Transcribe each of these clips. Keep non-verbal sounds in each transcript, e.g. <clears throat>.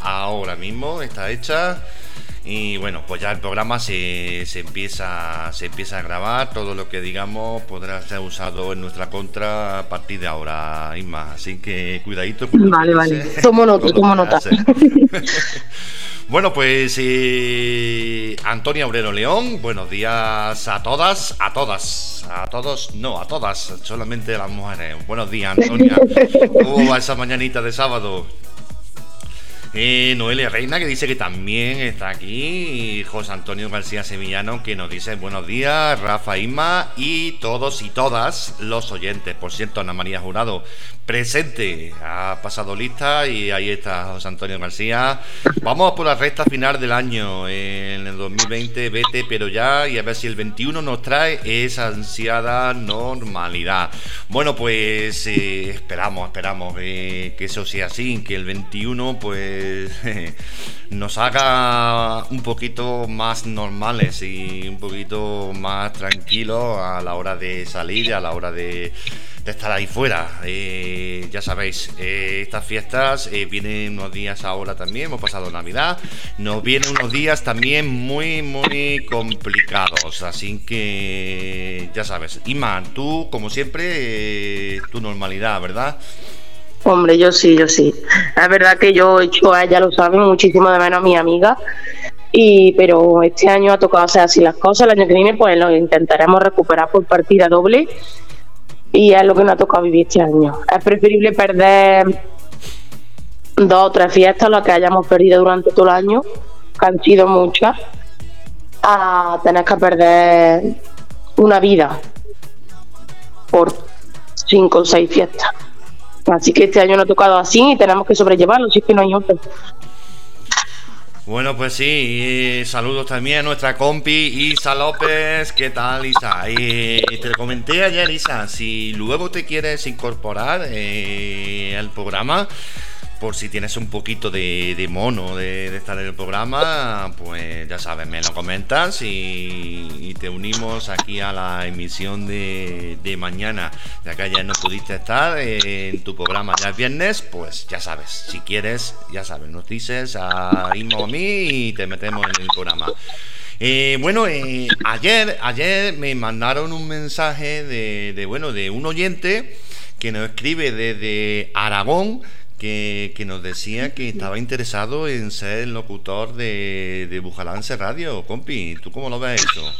ahora mismo está hecha y bueno, pues ya el programa se, se, empieza, se empieza a grabar. Todo lo que digamos podrá ser usado en nuestra contra a partir de ahora, Isma. Así que cuidadito. Vale, vale. Tomo nota, tomo nota. <laughs> Bueno, pues eh, Antonia Obrero León, buenos días a todas, a todas, a todos, no, a todas, solamente a las mujeres. Buenos días, Antonia. <laughs> ¿Cómo va esa mañanita de sábado? Eh, Noelia Reina, que dice que también está aquí. José Antonio García Sevillano, que nos dice buenos días. Rafa Isma y todos y todas los oyentes. Por cierto, Ana María Jurado, presente. Ha pasado lista y ahí está José Antonio García. Vamos por la recta final del año. En el 2020, vete, pero ya. Y a ver si el 21 nos trae esa ansiada normalidad. Bueno, pues eh, esperamos, esperamos eh, que eso sea así. Que el 21, pues <laughs> nos haga un poquito más normales y un poquito más tranquilos a la hora de salir, a la hora de, estar ahí fuera. Eh, ya sabéis, eh, estas fiestas eh, vienen unos días ahora también, hemos pasado Navidad, nos vienen unos días también muy, muy complicados, así que ya sabes. Iman, tú como siempre, tu normalidad, ¿verdad? Hombre, yo sí, yo sí. Es verdad que yo he hecho, a ella lo sabe, muchísimo de menos a mi amiga. Y, pero este año ha tocado hacer así las cosas. El año que viene, pues lo intentaremos recuperar por partida doble. Y es lo que nos ha tocado vivir este año. Es preferible perder dos o tres fiestas, las que hayamos perdido durante todo el año, que han sido muchas, a tener que perder una vida por cinco o seis fiestas. Así que este año no ha tocado así y tenemos que sobrellevarlo, si es que no hay otro. Bueno, pues sí, saludos también a nuestra compi Isa López. ¿Qué tal, Isa? Y te comenté ayer, Isa, si luego te quieres incorporar eh, al programa, por si tienes un poquito de, mono de, estar en el programa, pues ya sabes, me lo comentas y, te unimos aquí a la emisión de, mañana. Ya que ayer no pudiste estar en tu programa ya es viernes, pues ya sabes, si quieres, ya sabes, nos dices a Inmo a mí y te metemos en el programa. Eh, bueno, eh, ayer, ayer me mandaron un mensaje de, de, bueno, de un oyente que nos escribe desde Aragón que, nos decía que estaba interesado en ser el locutor de, de Bujalance Radio, compi. ¿Tú cómo lo ves eso?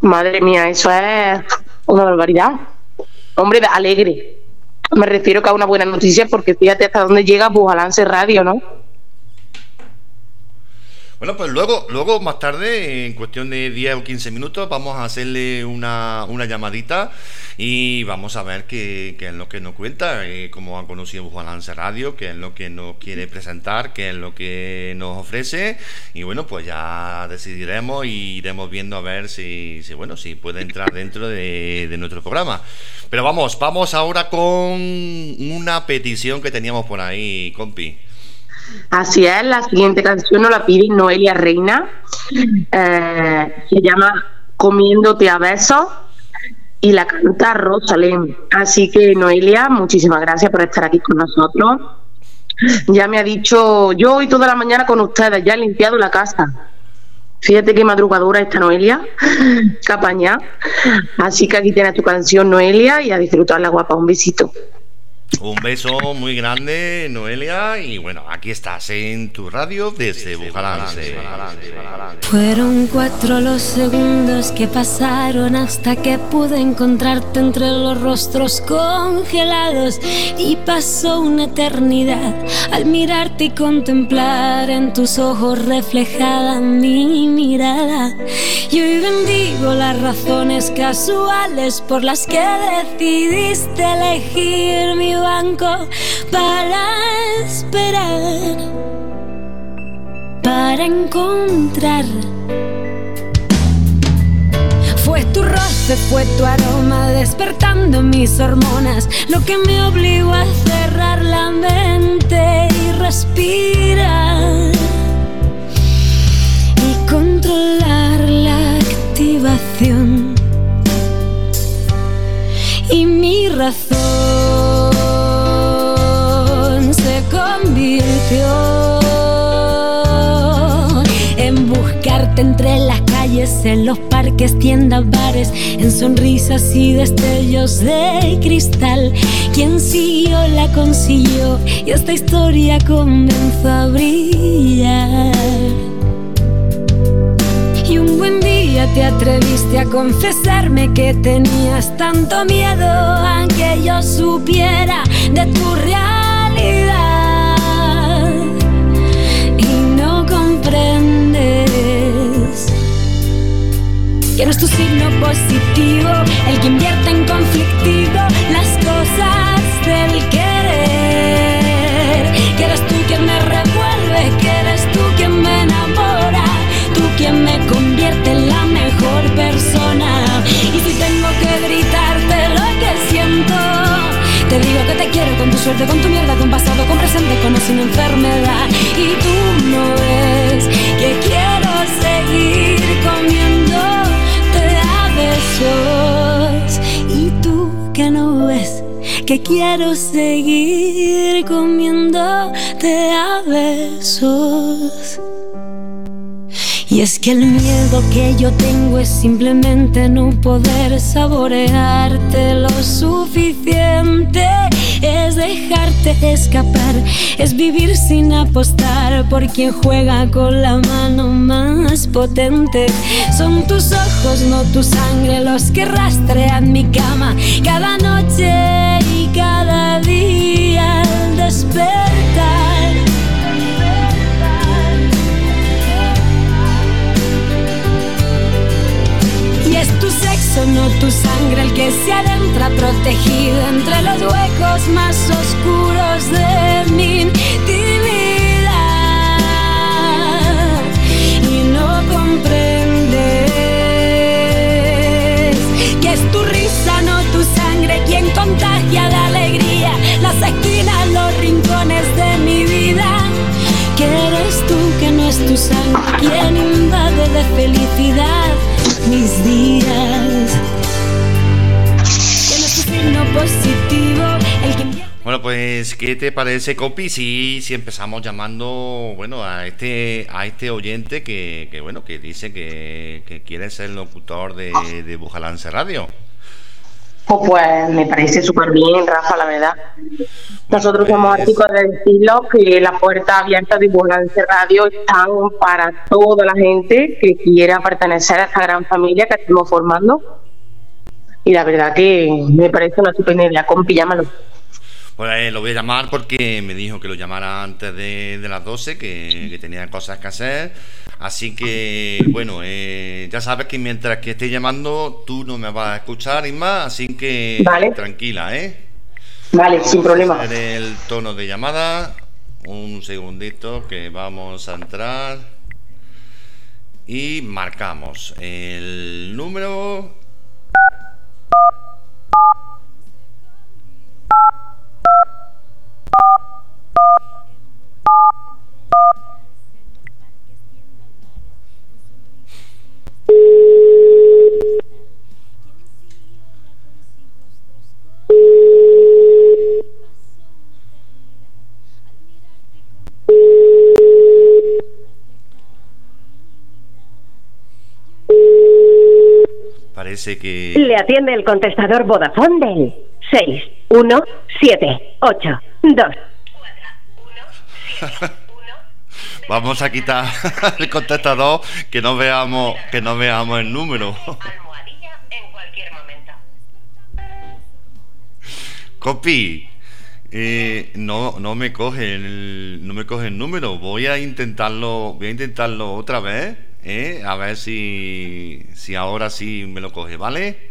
Madre mía, eso es una barbaridad. Hombre, alegre. Me refiero que a una buena noticia porque fíjate hasta dónde llega Bujalance Radio, ¿no? Bueno, pues luego, luego más tarde, en cuestión de 10 o 15 minutos, vamos a hacerle una, una llamadita y vamos a ver qué, es lo que nos cuenta, eh, cómo ha conocido Balance Radio, qué es lo que nos quiere presentar, qué es lo que nos ofrece y bueno, pues ya decidiremos y iremos viendo a ver si, bueno, si puede entrar dentro de, de nuestro programa. Pero vamos, vamos ahora con una petición que teníamos por ahí, compi. Así es, la siguiente canción nos la pide Noelia Reina. Eh, se llama Comiéndote a besos y la canta Rosalén. Así que Noelia, muchísimas gracias por estar aquí con nosotros. Ya me ha dicho, yo hoy toda la mañana con ustedes, ya he limpiado la casa. Fíjate qué madrugadora esta Noelia, <laughs> capaña. Así que aquí tienes tu canción, Noelia, y a disfrutarla, guapa. Un besito. Un beso muy grande, Noelia. Y bueno, aquí estás en tu radio desde Bujalance. Fueron cuatro los segundos que pasaron hasta que pude encontrarte entre los rostros congelados. Y pasó una eternidad al mirarte y contemplar en tus ojos reflejada mi mirada. Y hoy bendigo las razones casuales por las que decidiste elegir mi banco para esperar, para encontrar. Fue tu roce, fue tu aroma despertando mis hormonas, lo que me obligó a cerrar la mente y respirar y controlar la activación y mi razón en buscarte entre las calles, en los parques, tiendas, bares, en sonrisas y destellos de cristal. Quien siguió la consiguió y esta historia comenzó a brillar. Y un buen día te atreviste a confesarme que tenías tanto miedo a que yo supiera de tu realidad. No es tu signo positivo el que invierte en conflictivo las cosas del querer. Que eres tú quien me revuelve, que eres tú quien me enamora, tú quien me convierte en la mejor persona. Y si tengo que gritarte lo que siento, te digo que te quiero con tu suerte, con tu mierda, con pasado, con presente, con o sin enfermedad. Y tú no ves que quiero seguir comiéndote Y tú que no ves que quiero seguir comiéndote a besos. Y es que el miedo que yo tengo es simplemente no poder saborearte lo suficiente. Es dejarte escapar, es vivir sin apostar por quien juega con la mano más potente. Son tus ojos, no tu sangre, los que rastrean mi cama cada noche y cada día al despertar. No tu sangre, el que se adentra protegido entre los huecos más oscuros de mi intimidad. Y no comprendes que es tu risa, no tu sangre, quien contagia la alegría, las esquinas, los rincones de mi vida. Que eres tú, que no es tu sangre, quien invade de felicidad mis días. Bueno, pues, ¿qué te parece, Copi? Si, si empezamos llamando, bueno, a este, a este oyente que, que bueno, que dice que, quiere ser locutor de Bujalance Radio. Pues, pues me parece súper bien, Rafa, la verdad. Nosotros somos pues- artículos de decirlo que las puertas abiertas de Burlance Radio están para toda la gente que quiera pertenecer a esta gran familia que estamos formando. Y la verdad que me parece una estupenda idea. Compi, llámalo. Pues eh, lo voy a llamar porque me dijo que lo llamara antes de, de las 12, que, que tenía cosas que hacer. Así que, bueno, eh, ya sabes que mientras que esté llamando, tú no me vas a escuchar, Isma, así que Vale. tranquila, ¿eh? Vale, sin problema. Hacer el tono de llamada. Un segundito que vamos a entrar. Y marcamos el número. Parece que. Le atiende el contestador Vodafone del 61782. <laughs> Vamos a quitar <laughs> el contestador que no veamos que no veamos el número. <laughs> Copi, eh, no no me coge el no me coge el número. Voy a intentarlo voy a intentarlo otra vez, ¿eh? a ver si si ahora sí me lo coge, ¿vale?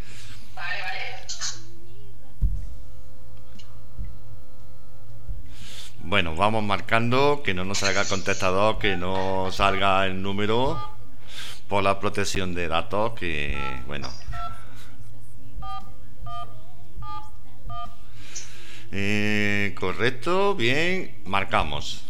Bueno, vamos marcando que no nos salga el contestador, que no salga el número por la protección de datos, que bueno. Eh, correcto, bien, marcamos.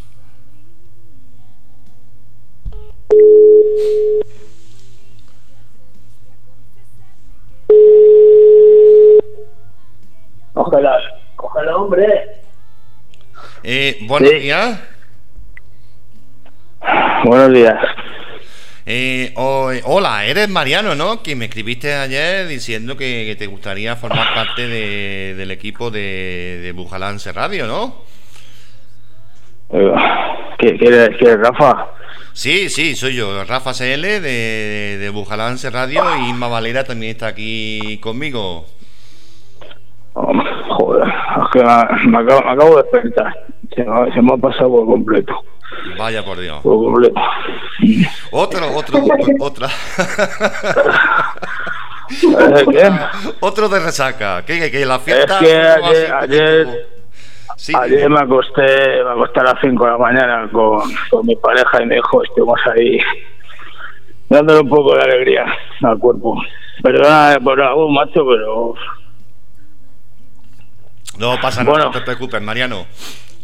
Cógela, cógela, hombre. Eh, buenos Sí. días. Buenos días. Eh, ho- hola, eres Mariano, ¿no? Que me escribiste ayer diciendo que, que te gustaría formar parte de- del equipo de, de Bujalance Radio, ¿no? Eh, ¿Qué quieres, quieres, Rafa? Sí, sí, soy yo, Rafa CL de, de Bujalance Radio y Inma Valera también está aquí conmigo. Joder, es que me, acabo, me acabo de despertar. Se me, se me ha pasado por completo. Vaya por Dios. Por completo. Otro, otro, otra. ¿Eh, ¿Qué? Otro de resaca. Que, que, que la fiesta. Es que ¿cómo va ayer- ayer- Sí, Ayer me acosté, me acosté a las 5 de la mañana con, con mi pareja y mi hijo. Estuvimos ahí dándole un poco de alegría al cuerpo. Perdona por la voz, macho, pero No pasa nada, Bueno. no te preocupes, Mariano.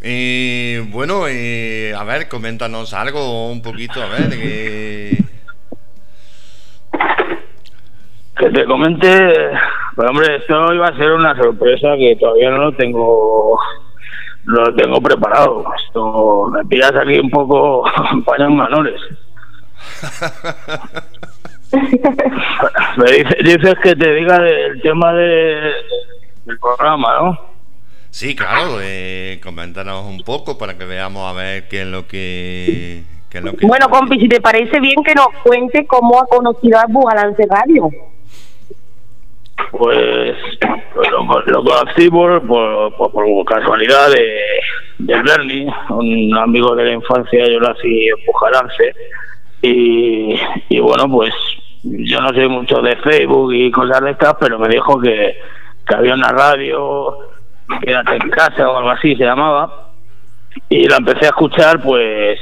Eh, bueno, eh, a ver, coméntanos algo un poquito, a ver. eh, que te comente, pues hombre, esto iba a ser una sorpresa que todavía no lo tengo no lo tengo preparado. Esto me pillas aquí un poco <laughs> en paños menores. <laughs> Me dice- dices que te diga del tema de, del programa, ¿no? sí, claro, eh, coméntanos un poco para que veamos a ver qué es lo que. Qué es lo que Bueno, compi, si te parece bien que nos cuente cómo ha conocido a Bujalance Radio. Pues, pues lo, lo conocí por, por, casualidad de, de Bernie, un amigo de la infancia, yo nací en Pujalance. Y, y bueno, pues yo no sé mucho de Facebook y cosas de estas, pero me dijo que, que había una radio, quédate en casa o algo así se llamaba. Y la empecé a escuchar, pues,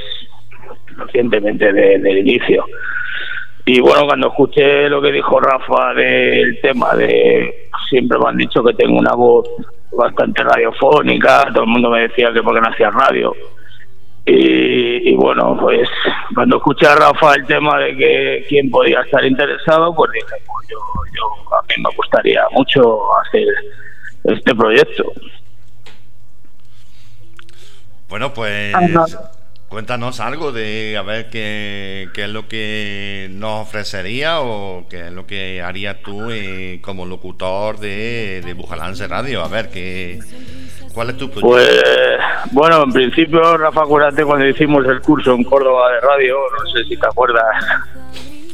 recientemente de- del inicio. Y bueno, cuando escuché lo que dijo Rafa del tema de siempre me han dicho que tengo una voz bastante radiofónica, todo el mundo me decía que porque no hacía radio. Y, y bueno, pues cuando escuché a Rafa el tema de que quién podía estar interesado, pues dije, pues yo, yo a mí me gustaría mucho hacer este proyecto. Bueno, pues. Ajá. Cuéntanos algo de a ver qué, qué es lo que nos ofrecería o qué es lo que harías tú eh, como locutor de, de Bujalance Radio. A ver, qué, ¿cuál es tu proyecto? Pues bueno, en principio, Rafa, acuérdate cuando hicimos el curso en Córdoba de radio, no sé si te acuerdas.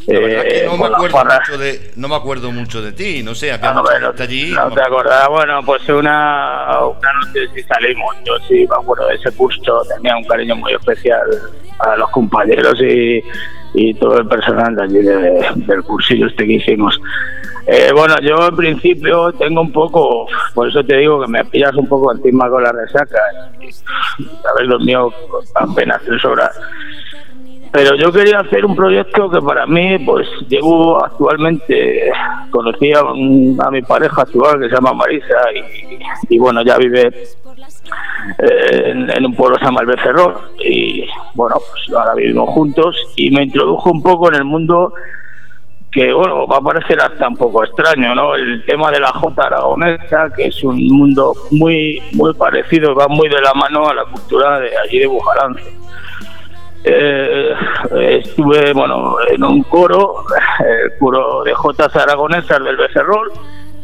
La verdad que eh, no me, acuerdo mucho de, no me acuerdo mucho de ti, no sé, había Ah, bueno, gente allí. no te acordás. Bueno, pues una, una noche sí salimos. Yo sí me acuerdo de ese curso. Tenía un cariño muy especial a los compañeros y, y todo el personal de allí de- del cursillo este que hicimos. Eh, bueno, yo en principio tengo un poco, por eso te digo que me pillas un poco encima con la resaca. Haber dormido apenas tres horas. Pero yo quería hacer un proyecto que para mí, pues llevo actualmente, conocí a, a mi pareja actual que se llama Marisa y, bueno, ya vive eh, en, un pueblo que se llama el Becerrón y bueno, pues ahora vivimos juntos y me introdujo un poco en el mundo que bueno, va a parecer hasta un poco extraño, ¿no? El tema de la Jota aragonesa, que es un mundo muy muy parecido, va muy de la mano a la cultura de allí de Bujalance. Eh, estuve bueno en un coro, el coro de Jotas aragonesas del Becerrol,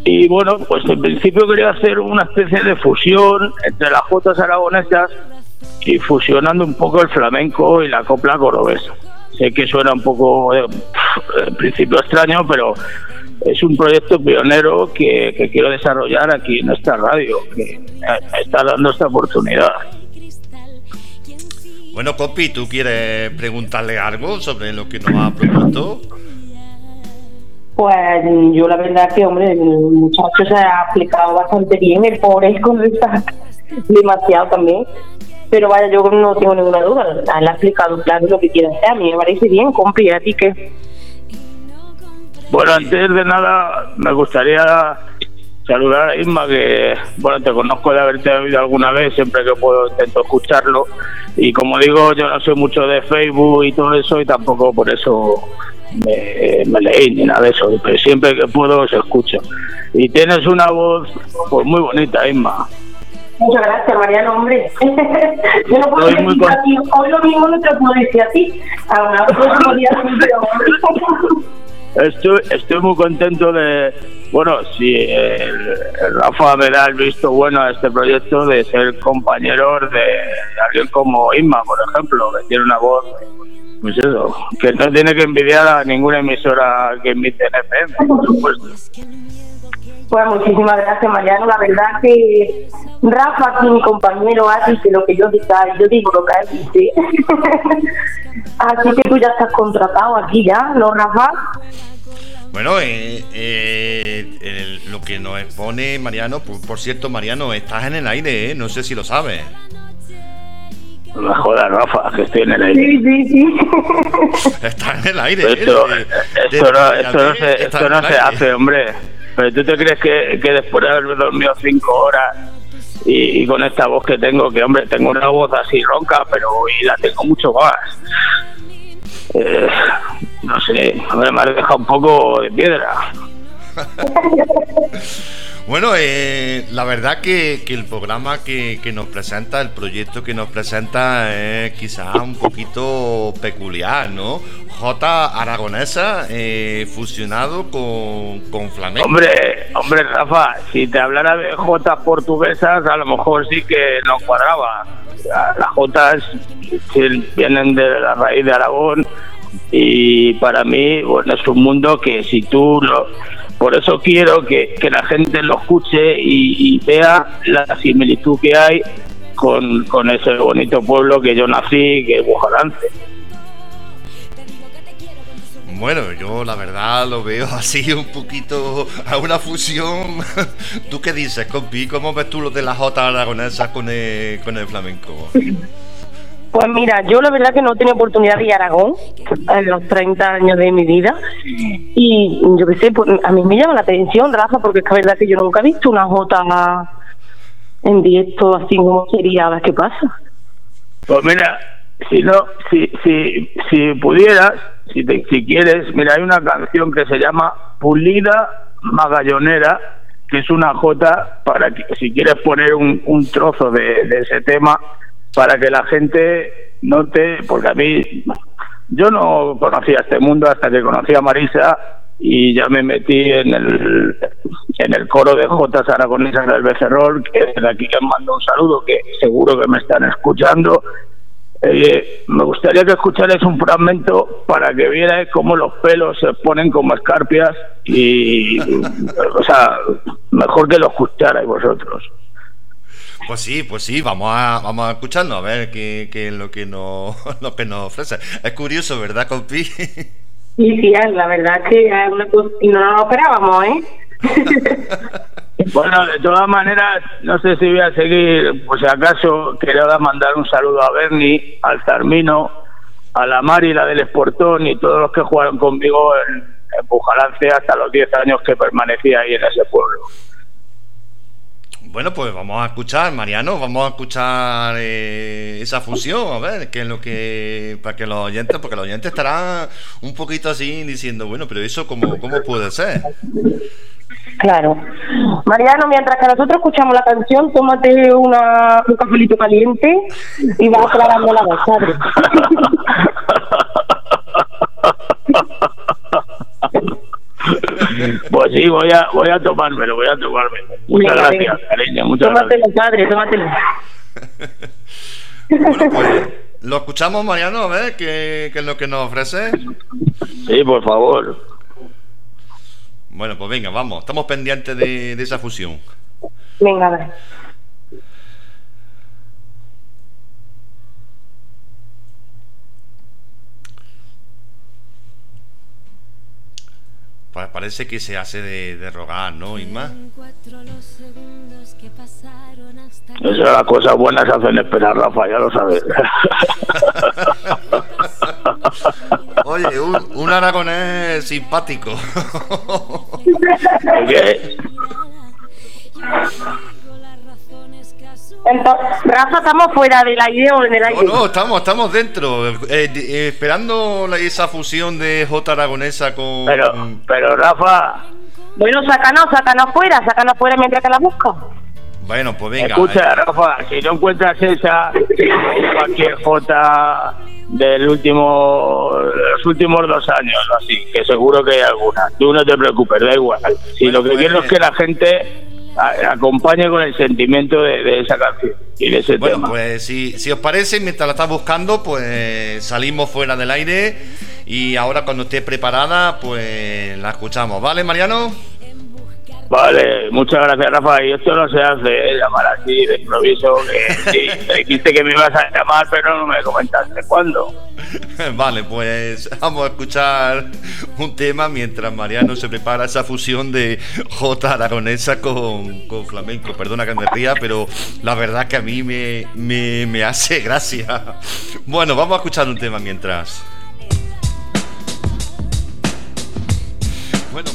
y bueno, pues en principio quería hacer una especie de fusión entre las Jotas aragonesas y fusionando un poco el flamenco y la copla cordobesa. Sé que suena un poco, eh, en principio extraño, pero es un proyecto pionero que quiero desarrollar aquí en esta radio, que me está dando esta oportunidad. Bueno, Copi, ¿tú quieres preguntarle algo sobre lo que nos ha propuesto? Pues yo la verdad que, hombre, el muchacho se ha explicado bastante bien, el pobre es con está demasiado también. Pero vaya, yo no tengo ninguna duda, él ha explicado claro lo que quiere hacer, a mí me parece bien, compi, a ti que... Bueno, antes de nada, me gustaría saludar a Isma, que bueno, te conozco de haberte oído alguna vez, siempre que puedo intento escucharlo. Y como digo, yo no soy mucho de Facebook y todo eso, y tampoco por eso me, me leí ni nada de eso, pero siempre que puedo os escucho. Y tienes una voz pues muy bonita, Isma. Muchas gracias, Mariano, hombre. <laughs> Yo no puedo decir con- a ti, hoy lo mismo no te puedo decir a ti. A una siempre, hombre. Estoy, estoy muy contento de, bueno, si el Rafa me da el visto bueno a este proyecto de ser compañero de alguien como Inma, por ejemplo, que tiene una voz, pues eso, que no tiene que envidiar a ninguna emisora que emite en FM, por supuesto. Pues muchísimas gracias, Mariano. La verdad que Rafa, aquí mi compañero, dice lo que yo diga, yo digo lo que él dice. <laughs> Así que tú ya estás contratado aquí ya, ¿no, Rafa? Bueno, eh, eh, el- lo que nos expone Mariano, por, por cierto, Mariano, estás en el aire, ¿eh? No sé si lo sabes. No me jodas, Rafa, que estoy en el aire. Sí, sí, sí. <laughs> Estás en el aire. ¿eh? Esto, De- esto, no, de- esto no se, esto no hace, hombre. Pero tú te crees que, que después de haber dormido cinco horas y, y con esta voz que tengo, que hombre, tengo una voz así ronca, pero hoy la tengo mucho más. Eh, no sé, hombre, me has dejado un poco de piedra. <laughs> Bueno, eh, la verdad que, el programa que, nos presenta, el proyecto que nos presenta es quizás un poquito peculiar, ¿no? J aragonesa eh, fusionado con, con flamenco. Hombre, hombre, Rafa, si te hablara de Jotas portuguesas, a lo mejor sí que no cuadraba. La- Las Jotas vienen de la raíz de Aragón y para mí, bueno, es un mundo que si tú lo... Por eso quiero que, que la gente lo escuche y, y vea la similitud que hay con, con ese bonito pueblo que yo nací, que es Bujalance. Bueno, yo la verdad lo veo <laughs> así un poquito a una fusión. <laughs> ¿Tú qué dices, compi? ¿Cómo ves tú lo de la J aragonesa con el, con el flamenco? <laughs> Pues mira, yo la verdad que no tenido oportunidad de ir a Aragón en los 30 años de mi vida. Y yo qué sé, pues, a mí me llama la atención, Rafa, porque es que la verdad que yo nunca he visto una jota en directo así como sería, a ver qué pasa. Pues mira, si no, si, si, si pudieras, si, te- si quieres, mira, hay una canción que se llama Pulida Magallonera, que es una jota para que si quieres poner un, un trozo de ese tema para que la gente note, porque a mí yo no conocía este mundo hasta que conocí a Marisa y ya me metí en el en el coro de Jotas Aragonesas del Becerrol, que desde aquí les mando un saludo, que seguro que me están escuchando. Eh, me gustaría que escucharais un fragmento para que vierais cómo los pelos se ponen como escarpias y, o sea, mejor que lo escucharais vosotros. Pues sí, pues sí, vamos a, vamos a escucharlo, a ver qué, qué es lo que, nos, <laughs> lo que nos ofrece. Es curioso, ¿verdad, compi? Sí, sí, la verdad que es una cosa, y no nos lo esperábamos, ¿eh? <laughs> Bueno, de todas maneras, no sé si voy a seguir, pues si acaso quería mandar un saludo a Bernie, al Zarmino, a la Mari, la del Esportón y todos los que jugaron conmigo en, en Bujalance hasta los 10 años que permanecí ahí en ese pueblo. Bueno, pues vamos a escuchar, Mariano, vamos a escuchar eh, esa fusión, a ver qué es lo que. para que los oyentes, porque los oyentes estarán un poquito así diciendo, bueno, pero eso, ¿cómo, cómo puede ser? Claro. Mariano, mientras que nosotros escuchamos la canción, tómate una, un cafelito caliente y vas aclarando la voz, ¿sabes? <laughs> Pues sí, voy a, voy a tomármelo, voy a tomármelo. Muchas Venga, gracias, venga. cariño, muchas gracias. Tómatelo, padre, tómatelo. <laughs> Bueno, pues lo escuchamos, Mariano, a ver qué, qué es lo que nos ofrece. Sí, por favor. Bueno, pues venga, vamos, estamos pendientes de, de esa fusión. Venga, a ver. Parece que se hace de, de rogar, ¿no, Isma? Que hasta Esas las cosas buenas se hacen esperar, Rafa, ya lo sabes. <laughs> Oye, un, un aragonés simpático. <laughs> ¿Qué? Entonces, Rafa, ¿estamos fuera del aire o en el No, aire? no, estamos, estamos dentro, eh, eh, esperando la- esa fusión de J aragonesa con... Pero, pero Rafa, Bueno, sácanos, sácanos fuera, sácanos fuera mientras que la busco. Bueno, pues venga. Escucha, Rafa, si no encuentras esa, cualquier J del último, los últimos dos años, o así, que seguro que hay alguna. Tú no te preocupes, da igual. Si Bueno, lo que pues- quiero es que la gente a- acompañe con el sentimiento de, de esa canción y de ese Bueno, tema. pues si, si os parece, mientras la estás buscando, pues salimos fuera del aire y ahora cuando esté preparada, pues la escuchamos. ¿Vale, Mariano? Vale, muchas gracias, Rafa. Y esto no se hace, ¿eh? llamar así de improviso. Que, sí, te <laughs> dijiste que me ibas a llamar, pero no me comentaste cuándo. <laughs> Vale, pues vamos a escuchar un tema mientras Mariano se prepara esa fusión de J aragonesa con, con flamenco. Perdona que me ría, pero la verdad que a mí me, me, me hace gracia. Bueno, vamos a escuchar un tema mientras. Bueno,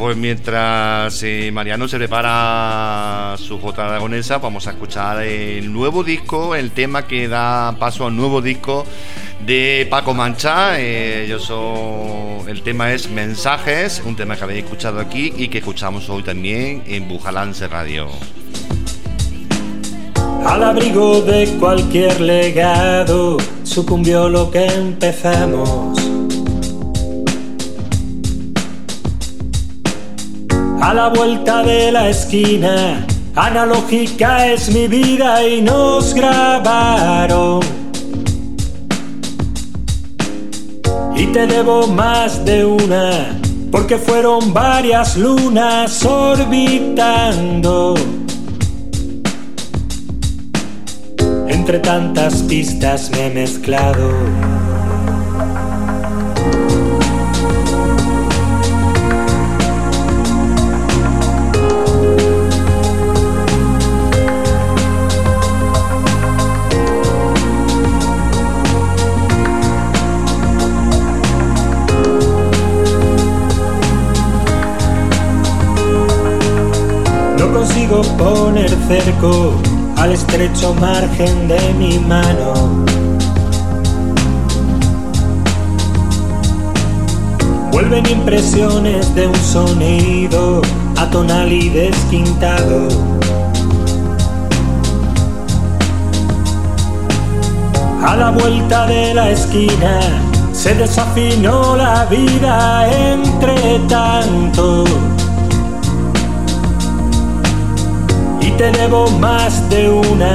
pues. Mientras eh, Mariano se prepara su J aragonesa, vamos a escuchar el nuevo disco, el tema que da paso al nuevo disco de Paco Mancha. Eh, yo soy, el tema es Mensajes, un tema que habéis escuchado aquí y que escuchamos hoy también en Bujalance Radio. Al abrigo de cualquier legado sucumbió lo que empezamos. A la vuelta de la esquina, analógica es mi vida y nos grabaron. Y te debo más de una, porque fueron varias lunas orbitando. Entre tantas pistas me he mezclado. Poner cerco al estrecho margen de mi mano. Vuelven impresiones de un sonido atonal y desquintado. A la vuelta de la esquina se desafinó la vida entre tanto. Te debo más de una,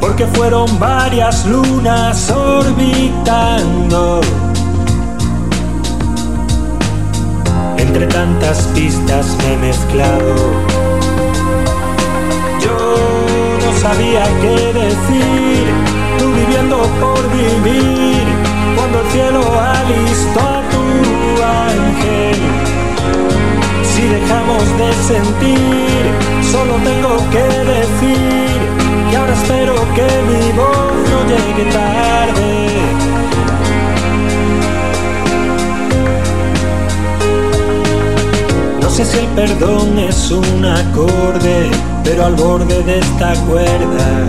porque fueron varias lunas orbitando. Entre tantas pistas me he mezclado. Yo no sabía qué decir, tú viviendo por vivir, cuando el cielo alistó a tu ángel. Si dejamos de sentir, solo tengo que decir que ahora espero que mi voz no llegue tarde. No sé si el perdón es un acorde, pero al borde de esta cuerda.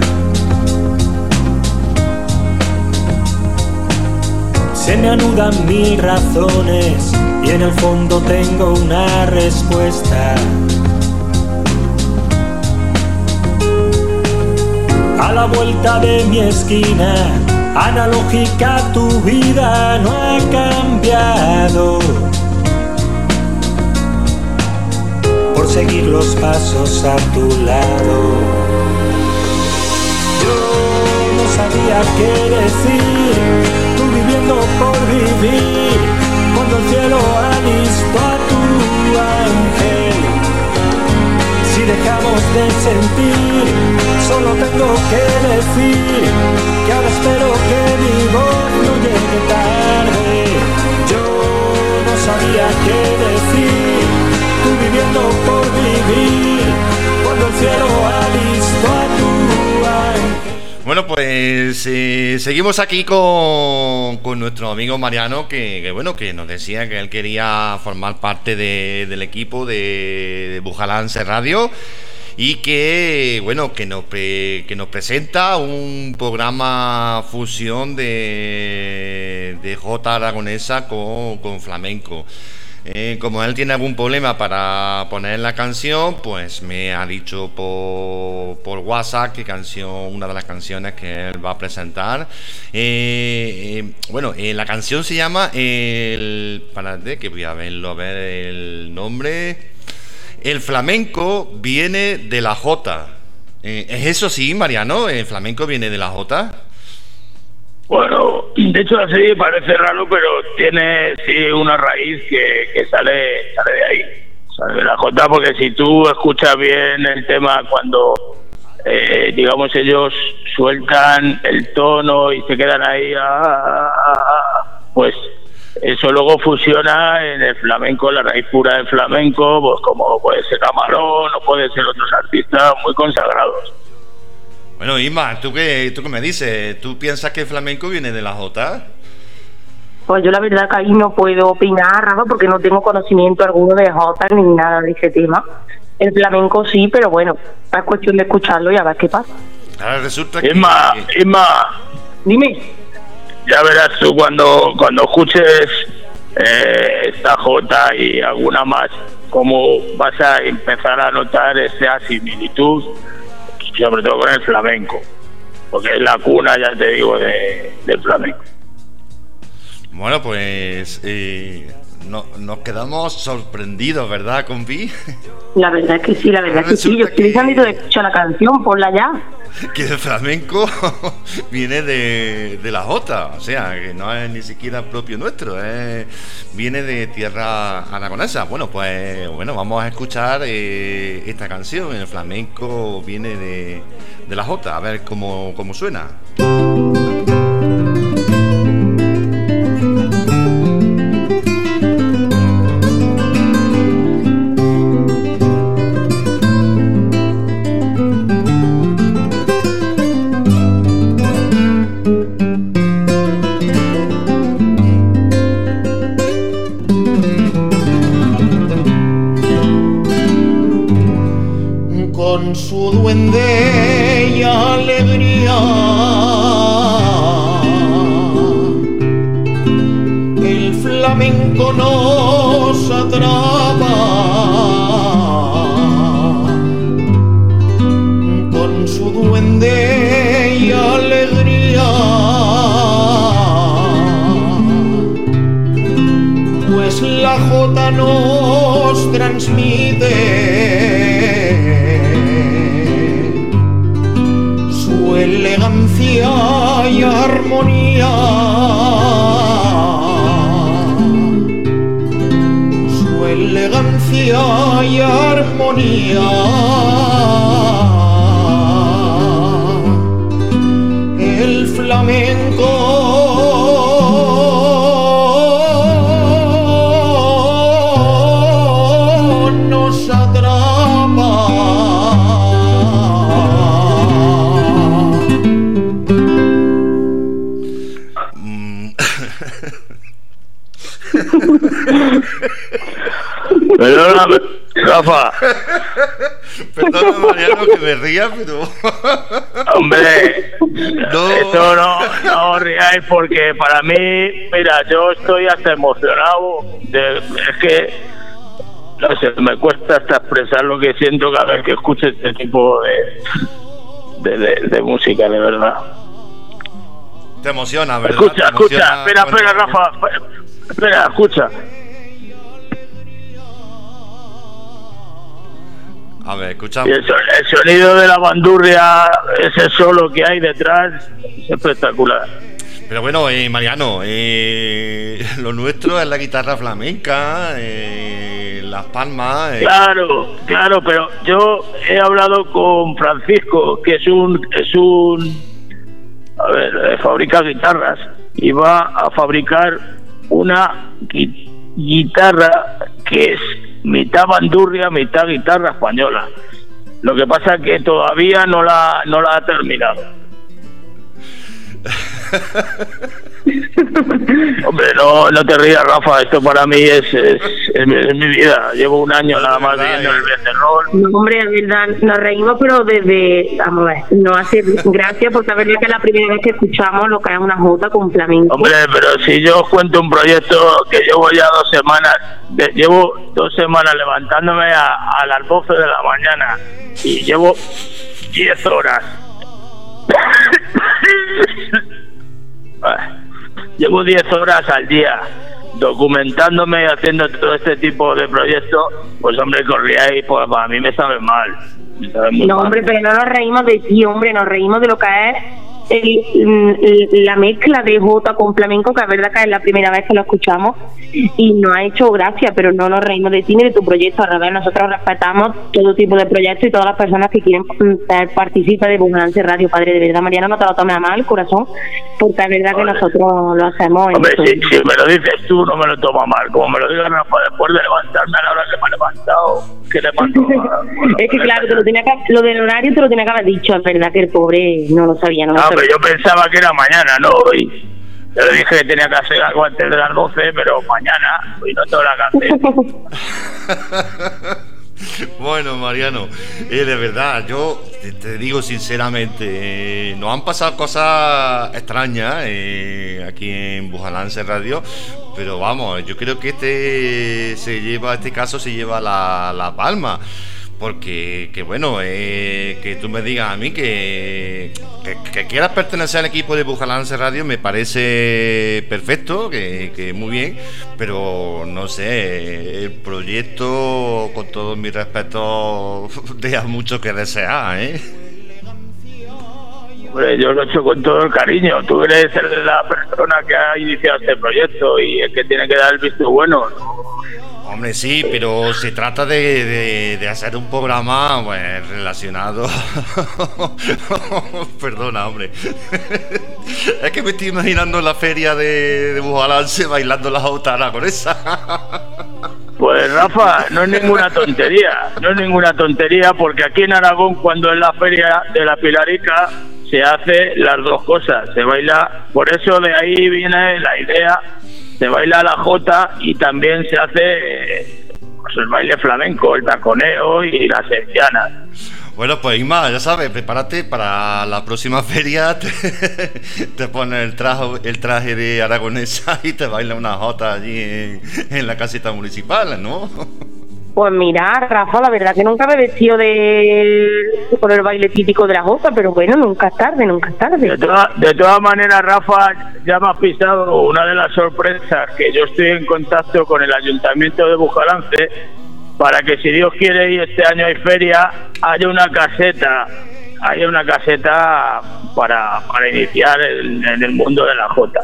Se me anudan mil razones y en el fondo tengo una respuesta. A la vuelta de mi esquina, analógica tu vida no ha cambiado. Por seguir los pasos a tu lado. Yo no sabía qué decir, tú viviendo por vivir, cuando el cielo alistó a tu ángel. Si dejamos de sentir, solo tengo que decir que ahora espero que mi voz no llegue tarde. Yo no sabía qué decir, tú viviendo por vivir, cuando el cielo alistó a tu ángel. Bueno, pues eh, seguimos aquí con, con nuestro amigo Mariano, que, bueno, que nos decía que él quería formar parte de- del equipo de, Bujalance Radio y que bueno que nos que nos presenta un programa fusión de, de J aragonesa con, con flamenco. Eh, como él tiene algún problema para poner la canción, pues me ha dicho por, WhatsApp qué canción, una de las canciones que él va a presentar. Eh, eh, bueno, la canción se llama el. Espérate, que voy a verlo, a ver el nombre. El flamenco viene de la J. ¿Es eso sí, Mariano? ¿El flamenco viene de la J? Bueno, de hecho así parece raro, pero tiene sí una raíz que, que sale, sale de ahí, sale de la J, porque si tú escuchas bien el tema cuando, eh, digamos, ellos sueltan el tono y se quedan ahí, ah, ah, ah, pues eso luego fusiona en el flamenco, la raíz pura del flamenco, pues como puede ser Camarón o puede ser otros artistas muy consagrados. Bueno, Isma, ¿tú qué, ¿tú qué me dices? ¿Tú piensas que el flamenco viene de la J? Pues yo la verdad que ahí no puedo opinar, Rafa, porque no tengo conocimiento alguno de J ni nada de ese tema. El flamenco sí, pero bueno, es cuestión de escucharlo y a ver qué pasa. Ahora resulta que... Isma, Isma. Dime. Ya verás tú cuando, cuando escuches eh, esta J y alguna más, cómo vas a empezar a notar esa similitud sobre todo con el flamenco, porque es la cuna, ya te digo, de, del flamenco. Bueno, pues eh, no, nos quedamos sorprendidos, ¿verdad, compi? La verdad es que sí, la verdad es que sí. Yo estoy que... de escuchar la canción, ponla ya. <laughs> Que el flamenco <laughs> viene de, de, la Jota, o sea, que no es ni siquiera propio nuestro, viene de tierra aragonesa. Bueno, pues bueno, vamos a escuchar eh, esta canción. El flamenco viene de, de la Jota, a ver cómo, cómo suena. Me ría, pero. <laughs> Hombre, no. eso no, no ríais porque para mí, mira, yo estoy hasta emocionado. De, es que, no sé, me cuesta hasta expresar lo que siento cada vez que escucho este tipo de, de, de, de música, de verdad. Te emociona, ¿verdad? Escucha, escucha, espera, espera, Rafa, espera, escucha. A ver, escuchamos. El, el, sonido de la bandurria, ese solo que hay detrás, es espectacular. Pero bueno, eh, Mariano, eh, <laughs> lo nuestro es la guitarra flamenca, eh, las palmas. Claro, claro, pero yo he hablado con Francisco, que es un, es un, a ver, fabrica guitarras y va a fabricar una guitarra que es mitad bandurria, mitad guitarra española. Lo que pasa es que todavía no la, no la ha terminado. <laughs> <laughs> Hombre, no, no te rías, Rafa. Esto para mí es, es, es mi, es mi vida. Llevo un año nada más verdad, viendo eh. el becerrol. No, hombre, es verdad, nos reímos, pero desde, vamos a ver, no hace gracia porque es verdad que es la primera vez que escuchamos lo que es una jota con flamenco. Hombre, pero si yo os cuento un proyecto que llevo ya dos semanas, de- llevo dos semanas levantándome a, a las 12 de la mañana y llevo 10 horas. <coughs> Llevo 10 horas al día documentándome y haciendo todo este tipo de proyectos, pues hombre, corría y pues para mí me sabe mal. Me sabe muy No, mal. hombre, pero no nos reímos de ti, hombre, nos reímos de lo que es el- mm, la mezcla de jota con flamenco, que es verdad que es la primera vez que lo escuchamos y nos ha hecho gracia, pero no nos reímos de ti ni de tu proyecto, al revés, nosotros respetamos todo tipo de proyectos y todas las personas que quieren mm, ser partícipes de Bugance Radio Padre, de verdad, Mariano, no te lo tomes a mal, corazón, porque es verdad que nosotros lo hacemos. Hombre, si, si me lo dices tú, no me lo toma mal. Como me lo digas Rafa, después de levantarme a la hora que me he levantado, ¿qué le pasó? <laughs> es que claro, te lo, tenía que, lo del horario te lo tenía que haber dicho, es verdad que el pobre no lo sabía, no lo Ah, sabía. Pero yo pensaba que era mañana, no hoy. Yo le dije que tenía que hacer algo antes de las 12, pero mañana, hoy no tengo la. <laughs> Bueno, Mariano, eh, de verdad, yo te, te digo sinceramente, eh, nos han pasado cosas extrañas eh, aquí en Bujalance Radio, pero vamos, yo creo que este se lleva, este caso se lleva la, la palma. Porque, que bueno, eh, que tú me digas a mí que, que, quieras pertenecer al equipo de Bujalance Radio me parece perfecto, que, que muy bien, pero no sé, el proyecto, con todo mi respeto, <laughs> deja mucho que desear, ¿eh? Hombre, yo lo he hecho con todo el cariño. Tú eres la persona que ha iniciado este proyecto y el que tiene que dar el visto bueno. Hombre, sí, pero se trata de, de- hacer un programa pues, relacionado. <laughs> Perdona, hombre. es que me estoy imaginando la feria de, de Bujalance bailando la jota con esa. Pues Rafa, no es ninguna tontería, no es ninguna tontería porque aquí en Aragón cuando es la feria de la Pilarica se hace las dos cosas, se baila, por eso de ahí viene la idea, se baila la jota y también se hace pues el baile flamenco, el taconeo y las sevillanas. Bueno, pues Isma, ya sabes, prepárate para la próxima <laughs> feria. Te, te pones el traje, el traje de aragonesa y te baila una jota allí en, en la casita municipal, ¿no? Pues mira, Rafa, la verdad que nunca me he vestido de el baile típico de la jota, pero bueno, nunca es tarde, nunca es tarde. De, toda- de todas maneras, Rafa, ya me has pisado una de las sorpresas que yo estoy en contacto con el Ayuntamiento de Bujalance para que si Dios quiere y este año hay feria, haya una caseta, haya una caseta para, para iniciar en, en el mundo de la Jota.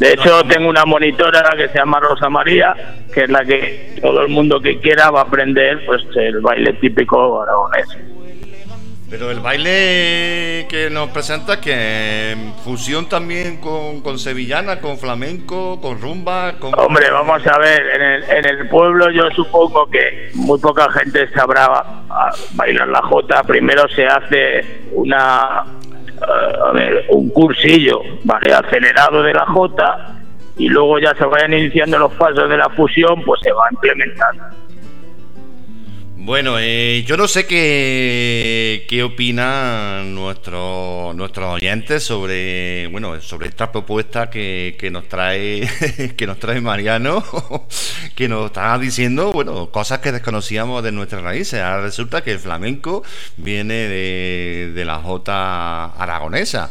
De hecho, tengo una monitora que se llama Rosa María, que es la que todo el mundo que quiera va a aprender pues el baile típico aragonés. Pero el baile que nos presenta, que fusión también con, con sevillana, con flamenco, con rumba, con... Hombre, vamos a ver, en el, en el pueblo yo supongo que muy poca gente sabrá bailar la jota. Primero se hace una, a ver, un cursillo, ¿vale? Acelerado de la jota y luego ya se vayan iniciando los pasos de la fusión, pues se va implementando. Bueno, eh, yo no sé qué, qué opinan nuestros nuestros oyentes sobre bueno sobre esta propuesta que, que nos trae <laughs> que nos trae Mariano, <laughs> que nos está diciendo bueno cosas que desconocíamos de nuestras raíces. Ahora resulta que el flamenco viene de, de la jota aragonesa.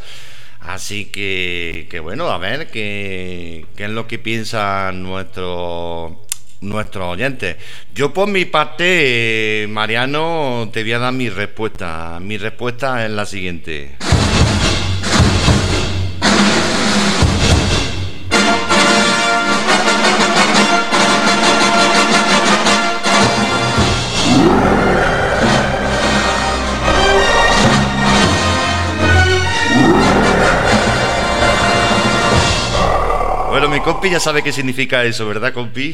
Así que, que bueno, a ver qué, qué es lo que piensan nuestros nuestros oyentes. Yo por mi parte, eh, Mariano, te voy a dar mi respuesta. Mi respuesta es la siguiente. Bueno, mi compi ya sabe qué significa eso, ¿verdad, compi?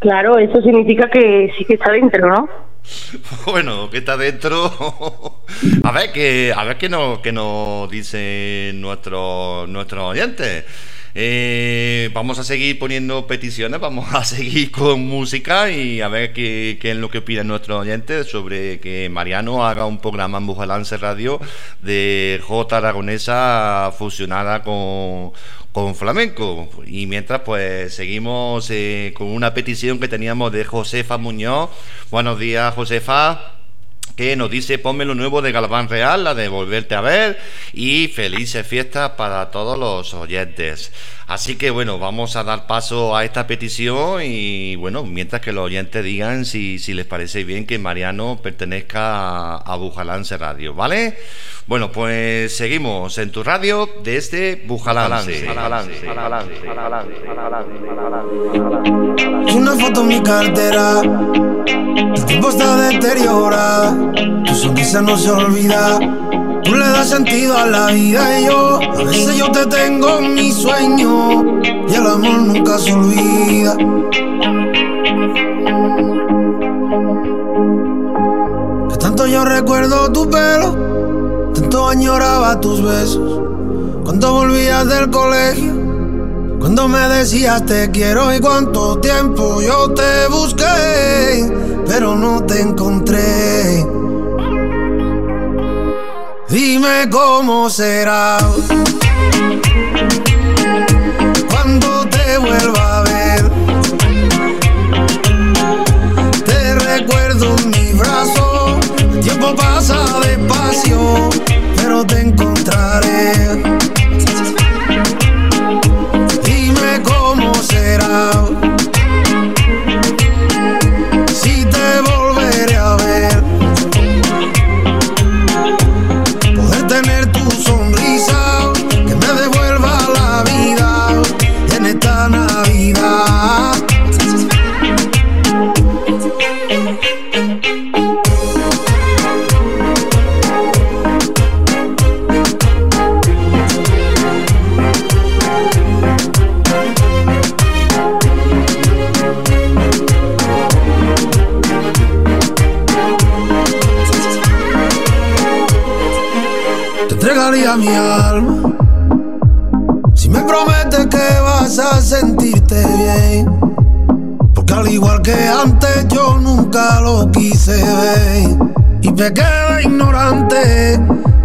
Claro, eso significa que sí que está dentro, ¿no? <laughs> Bueno, que está dentro. <laughs> A ver que, a ver qué nos, qué nos dicen nuestros nuestros oyentes. Eh, vamos a seguir poniendo peticiones, vamos a <laughs> seguir con música y a ver qué, es lo que opinan nuestros oyentes sobre que Mariano haga un programa en Bujalance Radio de J aragonesa fusionada con, con flamenco. Y mientras, pues seguimos eh, con una petición que teníamos de Josefa Muñoz. Buenos días, Josefa que nos dice ponme lo nuevo de Galván Real, la de volverte a ver y felices fiestas para todos los oyentes. Así que bueno, vamos a dar paso a esta petición y bueno, mientras que los oyentes digan si, si les parece bien que Mariano pertenezca a, Bujalance Radio, ¿vale? Bueno, pues seguimos en tu radio desde Bujalance. Una foto en mi cartera, el tiempo está tu sonrisa no se olvida, tú le das sentido a la vida y yo, a veces yo te tengo en mi sueño y el amor nunca se olvida. Que tanto yo recuerdo tu pelo, tanto añoraba tus besos, cuando volvías del colegio. Cuando me decías te quiero y cuánto tiempo yo te busqué, pero no te encontré. Dime cómo será cuando te vuelva a ver. Te recuerdo en mi brazo, el tiempo pasa despacio, pero te encontraré. Dime cómo será. Nunca lo quise ver y me quedé ignorante.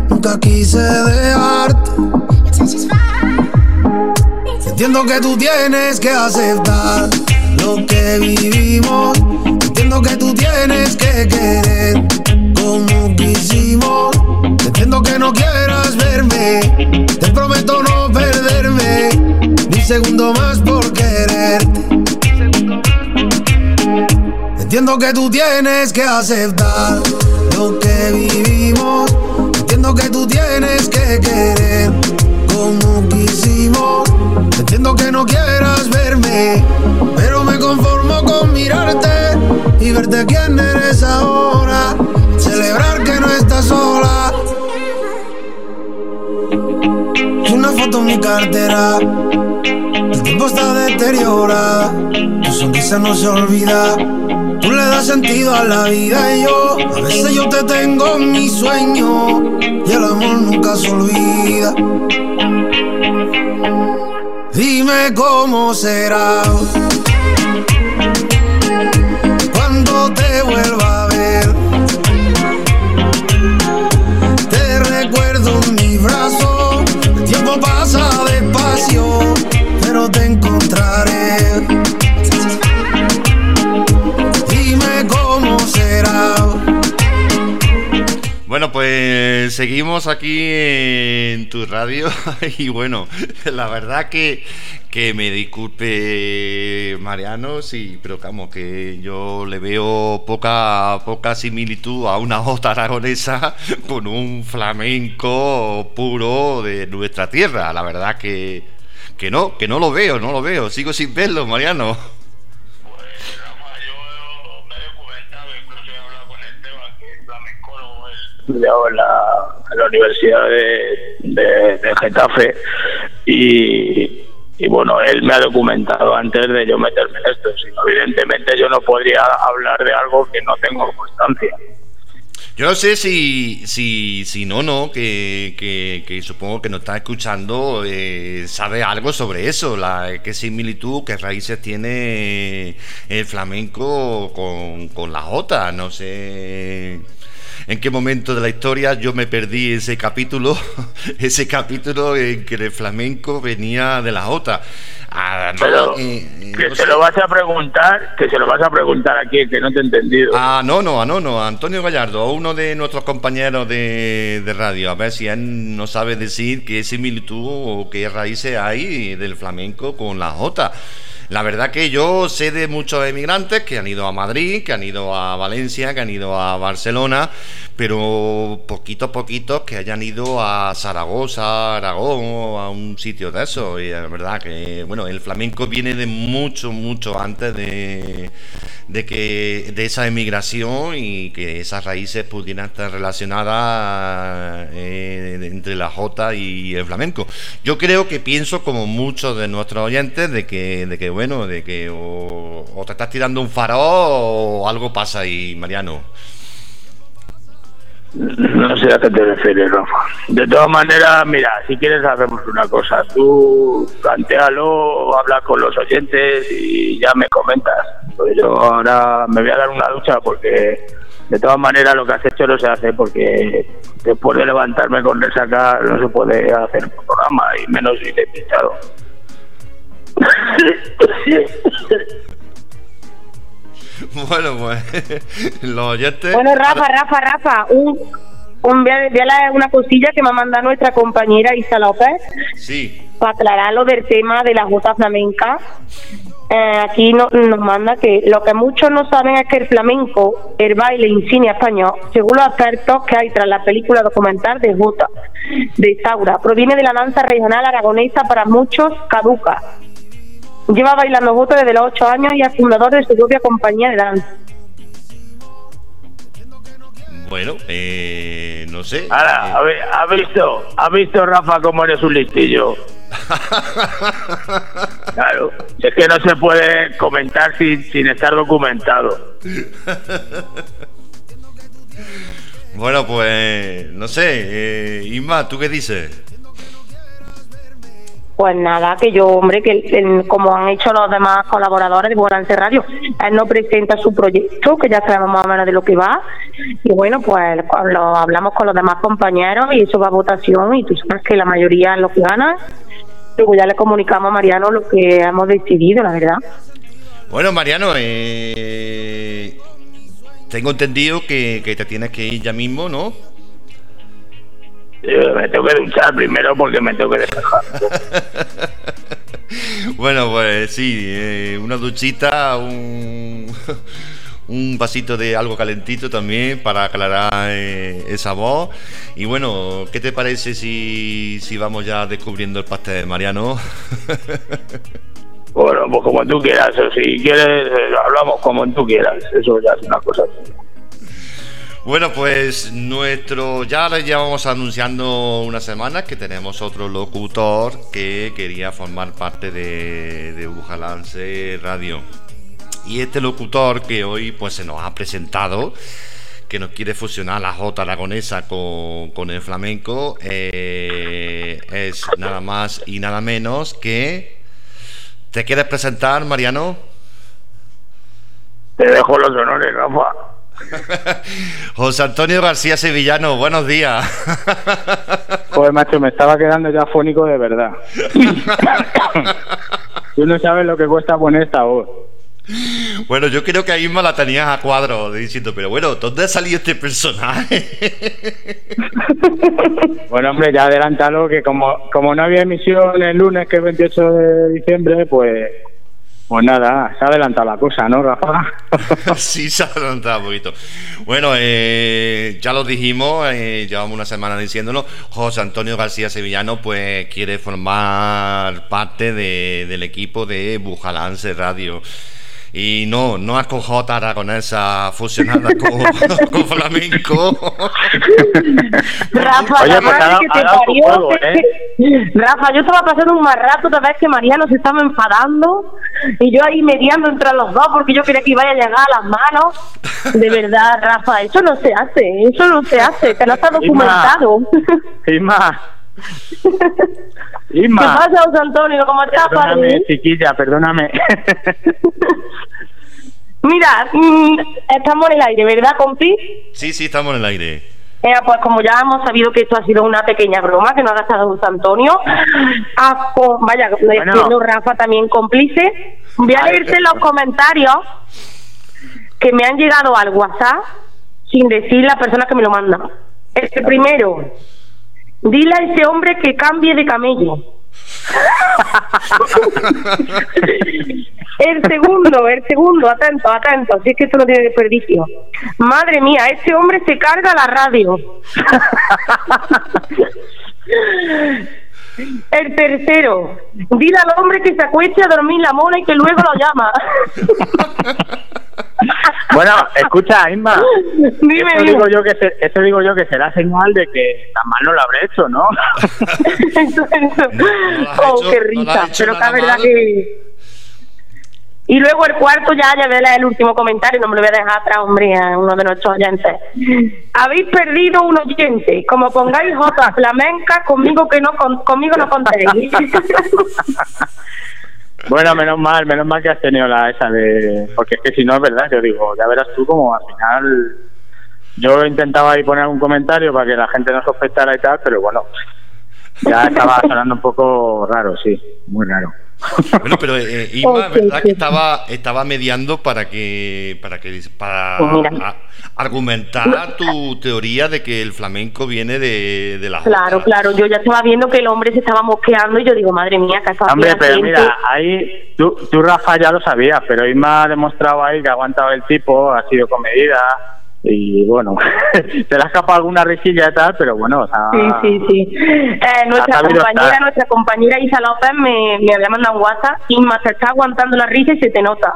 Nunca quise dejarte. Entiendo que tú tienes que aceptar lo que vivimos. Entiendo que tú tienes que querer como quisimos. Entiendo que no quieras verme. Te prometo no perderme ni un segundo más por quererte. Entiendo que tú tienes que aceptar lo que vivimos. Entiendo que tú tienes que querer como quisimos. Entiendo que no quieras verme, pero me conformo con mirarte y verte quién eres ahora. Celebrar que no estás sola. Una foto en mi cartera. El tiempo está deteriorada. Tu sonrisa no se olvida. Tú le das sentido a la vida y yo. A veces yo te tengo en mi sueño. Y el amor nunca se olvida. Dime cómo será. Cuando te vuelva pues seguimos aquí en tu radio <laughs> y bueno, la verdad que, que me disculpe Mariano, sí, pero vamos, que yo le veo poca, poca similitud a una jota aragonesa <laughs> con un flamenco puro de nuestra tierra. La verdad que, que no, que no lo veo, no lo veo, sigo sin verlo, Mariano. Estudiado en la, Universidad de, Getafe, y, bueno, él me ha documentado antes de yo meterme en esto. Si no, evidentemente yo no podría hablar de algo que no tengo constancia. Yo no sé si, si, si no, no, que, que, supongo que nos está escuchando, eh, sabe algo sobre eso, la, qué similitud, qué raíces tiene el flamenco con, con la jota, no sé en qué momento de la historia yo me perdí ese capítulo, <laughs> ese capítulo en que el flamenco venía de la jota. Ah, no, Pero eh, eh, que no se sé. lo vas a preguntar, que se lo vas a preguntar aquí, que no te he entendido. Ah, no, no, no, no, Antonio Gallardo, uno de nuestros compañeros de, de radio, a ver si él no sabe decir qué similitud o qué raíces hay del flamenco con la jota. La verdad que yo sé de muchos emigrantes que han ido a Madrid, que han ido a Valencia, que han ido a Barcelona, pero poquitos, poquitos que hayan ido a Zaragoza, Aragón o a un sitio de eso. Y la verdad que, bueno, el flamenco viene de mucho, mucho antes de, de que de esa emigración y que esas raíces pudieran estar relacionadas eh, entre la jota y el flamenco. Yo creo que pienso como muchos de nuestros oyentes de que, de que bueno, de que o, te estás tirando un farol o algo pasa ahí, Mariano. No sé a qué te refieres, Rafa. De todas maneras, mira, si quieres hacemos una cosa. Tú plantealo, habla con los oyentes y ya me comentas. Pues yo ahora me voy a dar una ducha porque de todas maneras lo que has hecho no se hace porque después de levantarme con resaca no se puede hacer un programa y menos si te he pinchado. <laughs> Bueno, pues los oyentes. Bueno, Rafa, Rafa, Rafa, un, un, leer una cosilla que me ha mandado nuestra compañera Isa López Sí. para aclarar lo del tema de la jota flamenca. Eh, aquí no- nos manda que lo que muchos no saben es que el flamenco, el baile insignia español, según los expertos que hay tras la película documental de Jota, de Saura, proviene de la danza regional aragonesa para muchos caduca. Lleva bailando Jota desde los 8 años y es fundador de su propia compañía de danza. Bueno, eh, no sé. Ahora, a ver, ¿has visto, ¿has visto, Rafa, cómo eres un listillo? <laughs> Claro, es que no se puede comentar sin, sin estar documentado. Bueno, pues no sé. Eh, Isma, ¿tú qué dices? Pues nada, que yo, hombre, que como han hecho los demás colaboradores de Borance Radio, él no presenta su proyecto, que ya sabemos más o menos de lo que va, y bueno, pues lo hablamos con los demás compañeros y eso va a votación y tú sabes que la mayoría es lo que gana. Luego ya le comunicamos a Mariano lo que hemos decidido, la verdad. Bueno, Mariano, eh, tengo entendido que te tienes que ir ya mismo, ¿no? Me tengo que duchar primero porque me tengo que despejar. <laughs> Bueno, pues sí, eh, una duchita, un, <laughs> un vasito de algo calentito también para aclarar eh, esa voz. Y bueno, ¿qué te parece si, si vamos ya descubriendo el pastel de Mariano? Bueno, pues como tú quieras, o si quieres, eh, hablamos como tú quieras. Eso ya es una cosa. Bueno, pues nuestro ya le llevamos anunciando unas semanas que tenemos otro locutor que quería formar parte de, de Bujalance Radio. Y este locutor que hoy pues se nos ha presentado, que nos quiere fusionar la jota aragonesa con, con el flamenco, eh, es nada más y nada menos que... ¿Te quieres presentar, Mariano? Te dejo los honores, Rafa. <laughs> José Antonio García Sevillano, buenos días. <laughs> Joder, macho, me estaba quedando ya fónico de verdad. <laughs> Tú no sabes lo que cuesta poner esta voz. Bueno, yo creo que ahí mismo la tenías a cuadro diciendo, pero bueno, ¿dónde ha salido este personaje? Bueno, hombre, ya adelántalo, que como, como no había emisión el lunes, que es 28 de diciembre, pues, pues nada, se ha adelantado la cosa, ¿no, Rafa? <laughs> sí, se ha adelantado un poquito. Bueno, eh, ya lo dijimos, eh, llevamos una semana diciéndolo. José Antonio García Sevillano, pues quiere formar parte de- del equipo de Bujalance Radio. Y no, no es con J aragonesa fusionada <laughs> con, con flamenco. Rafa, Oye, la pues ha que te ha parió. juego, ¿eh? Rafa, yo estaba pasando un mal rato, otra vez que Mariano se estaba enfadando y yo ahí mediando entre los dos porque yo quería que iba a llegar a las manos. De verdad, Rafa, eso no se hace, eso no se hace, que no está documentado. ¿Qué pasa, José Antonio? ¿Cómo estás, Perdóname, padre? chiquilla, perdóname. <laughs> Mira, mm, estamos en el aire, ¿verdad, compi? Sí, sí, estamos en el aire. Eh, pues como ya hemos sabido que esto ha sido una pequeña broma que nos ha gastado José Antonio, ah, co- vaya, siendo Rafa también cómplice, voy a leerte los comentarios que me han llegado al WhatsApp sin decir la persona que me lo manda. El primero, dile a ese hombre que cambie de camello. <laughs> El segundo, el segundo, atento, atento, si es que esto no tiene desperdicio. Madre mía, ese hombre se carga la radio. <laughs> El tercero, dile al hombre que se acueste a dormir la mona y que luego lo llama. <laughs> Bueno, escucha, Isma. <laughs> Dime, eso, dime. digo yo que se- eso digo yo que será señal de que tan mal no lo habré hecho, ¿no? <laughs> oh, hecho- qué no risa. Pero que es verdad mal. que. Y luego el cuarto, ya, ya veré el último comentario, no me lo voy a dejar atrás, hombre, a uno de nuestros oyentes. Habéis perdido un oyente. Como pongáis J flamenca, conmigo que no con- conmigo no contéis. <laughs> Bueno, menos mal, menos mal que has tenido la esa de... Porque es que si no es verdad, yo digo, ya verás tú como al final... Yo intentaba ahí poner un comentario para que la gente no sospechara y tal, pero bueno, ya estaba sonando un poco raro, sí, muy raro. <laughs> Bueno, pero eh, Isma, Ok, verdad que sí. estaba, estaba mediando para que, para que, para Pues a- argumentar tu teoría de que el flamenco viene de, de la jota. claro, claro. Yo ya estaba viendo que el hombre se estaba mosqueando y yo digo, madre mía, que está Hombre, pero mira, ahí tú, tú, Rafa, ya lo sabías, pero Isma ha demostrado ahí que ha aguantado el tipo, ha sido comedida y bueno, <laughs> te le ha escapado alguna risilla y tal, pero bueno, o sea, Sí, sí, sí. Eh, nuestra compañera, estar. nuestra compañera Isa López me, me había mandado un WhatsApp y más se está aguantando la risa y se te nota.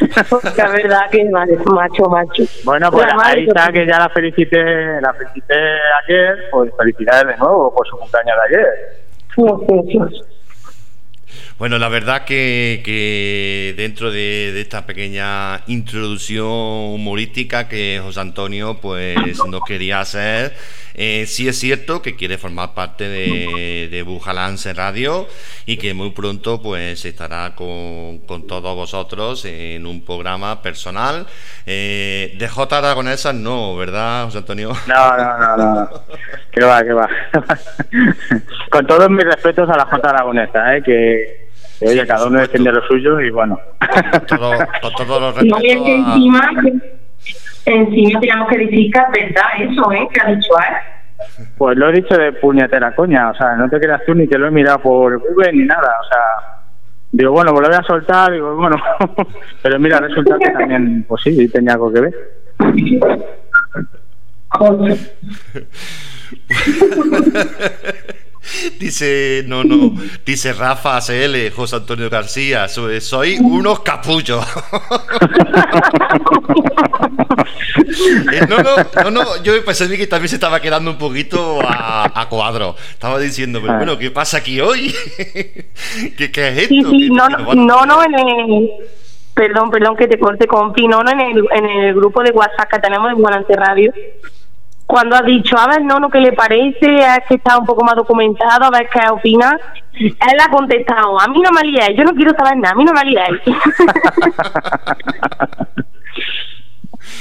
<laughs> Es verdad que vale, macho, macho. Bueno, pues La ahí está que- que ya la felicité, la felicité ayer, pues felicidades de nuevo por su cumpleaños de ayer. Sí, sí, sí. Bueno, la verdad que, que dentro de, esta pequeña introducción humorística que José Antonio pues nos quería hacer, eh, sí es cierto que quiere formar parte de, de Bujalance Radio y que muy pronto pues estará con, todos vosotros en un programa personal. Eh, de J Aragonesa no, ¿verdad, José Antonio? No, no, no, no. Que va, que va. <laughs> Con todos mis respetos a la J Aragonesa, ¿eh? que, que, oye, Sí, cada uno defiende lo suyo y bueno. Todo- con todos los No, y es que a- encima, encima tenemos que decir que es verdad eso, ¿eh? Que ha dicho él. Pues lo he dicho de puñetera coña, o sea, no te creas tú ni que lo he mirado por Google ni nada, o sea, digo, bueno, pues lo voy a soltar, digo, bueno, <laughs> pero mira, resulta que también, pues sí, tenía algo que ver. Joder. <laughs> <laughs> Dice, no, no, dice Rafa ACL, José Antonio García, soy, soy unos capullos. <laughs> Eh, no, no, no, no, yo pensé que también se estaba quedando un poquito a, a cuadro. Estaba diciendo, pero bueno, ¿qué pasa aquí hoy? <laughs> ¿Qué, qué es esto? Sí, sí, ¿Qué- no, no, no, no, en el... Perdón, perdón que te corte, compi, no, no, en el, en el grupo de WhatsApp que tenemos de Guanante Radio. Cuando ha dicho, a ver, no, no, ¿qué le parece? Es que está un poco más documentado, a ver qué opina. Él ha contestado, a mí no me liáis, yo no quiero saber nada, a mí no me liáis. <laughs>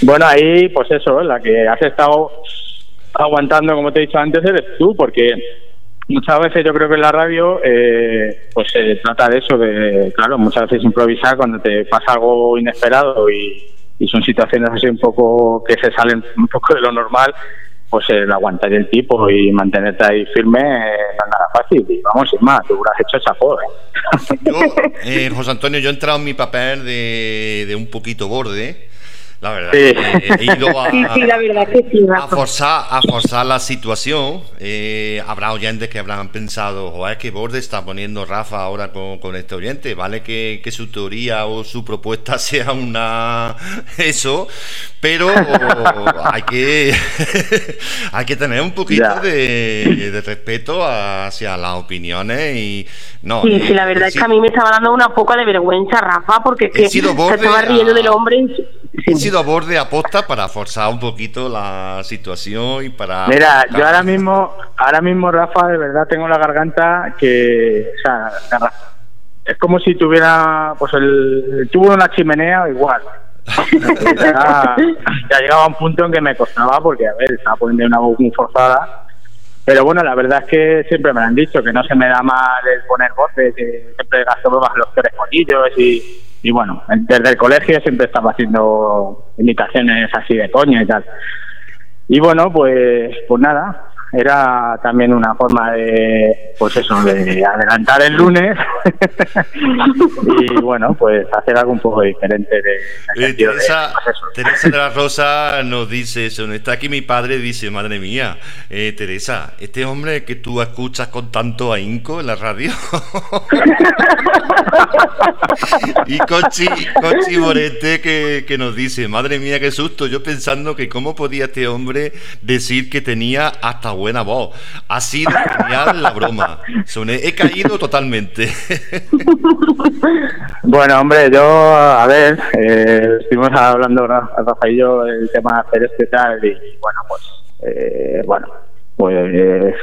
Bueno, ahí, pues eso, la que has estado aguantando, como te he dicho antes, eres tú, porque muchas veces yo creo que en la radio, eh, pues se trata de eso, de, claro, muchas veces improvisar cuando te pasa algo inesperado y, y son situaciones así un poco que se salen un poco de lo normal, pues el aguantar el tipo y mantenerte ahí firme eh, no es nada fácil. Y vamos, sin más, tú has hecho chapó, ¿eh? Yo, eh, José Antonio, yo he entrado en mi papel de, de un poquito borde. La verdad, Sí. que he ido a, <laughs> Sí, sí, la verdad que sí, a forzar, a forzar la situación. Eh, habrá oyentes que habrán pensado, joder, que borde está poniendo Rafa ahora con, con este oyente. Vale que, que su teoría o su propuesta <laughs> sea una eso, pero hay que <laughs> hay que tener un poquito de, de respeto hacia las opiniones y no. Sí, eh, sí, la verdad es que a mí me estaba dando una poca de vergüenza, Rafa, porque es que se estaba riendo del hombre. A borde aposta para forzar un poquito la situación y para. Mira, yo ahora mismo, ahora mismo, Rafa, de verdad tengo la garganta que, o sea, es como si tuviera, pues el, el tubo de una chimenea igual. <laughs> ya, ya llegaba a un punto en que me costaba porque, a ver, estaba poniendo una voz muy forzada. Pero bueno, la verdad es que siempre me lo han dicho, que no se me da mal el poner voces, que siempre gasto más los peores conillos y, y bueno, desde el colegio siempre estaba haciendo imitaciones así de coña y tal. Y bueno, pues, pues nada, era también una forma de, pues eso, de adelantar el lunes <laughs> y bueno, pues hacer algo un poco diferente de, Eh, sentido de, Teresa, pues. Teresa de la Rosa nos dice eso. Está aquí mi padre, dice, madre mía, eh, Teresa, este hombre que tú escuchas con tanto ahínco en la radio. <laughs> y Conchi, Conchi Morete que, que nos dice, madre mía, qué susto. Yo pensando que cómo podía este hombre decir que tenía hasta buena voz. Así de genial la broma. He caído totalmente. <laughs> Bueno, hombre, yo, a ver, eh, estuvimos hablando, Ra- Rafa y yo, del tema hacer este tal, y bueno, pues, eh, bueno, pues,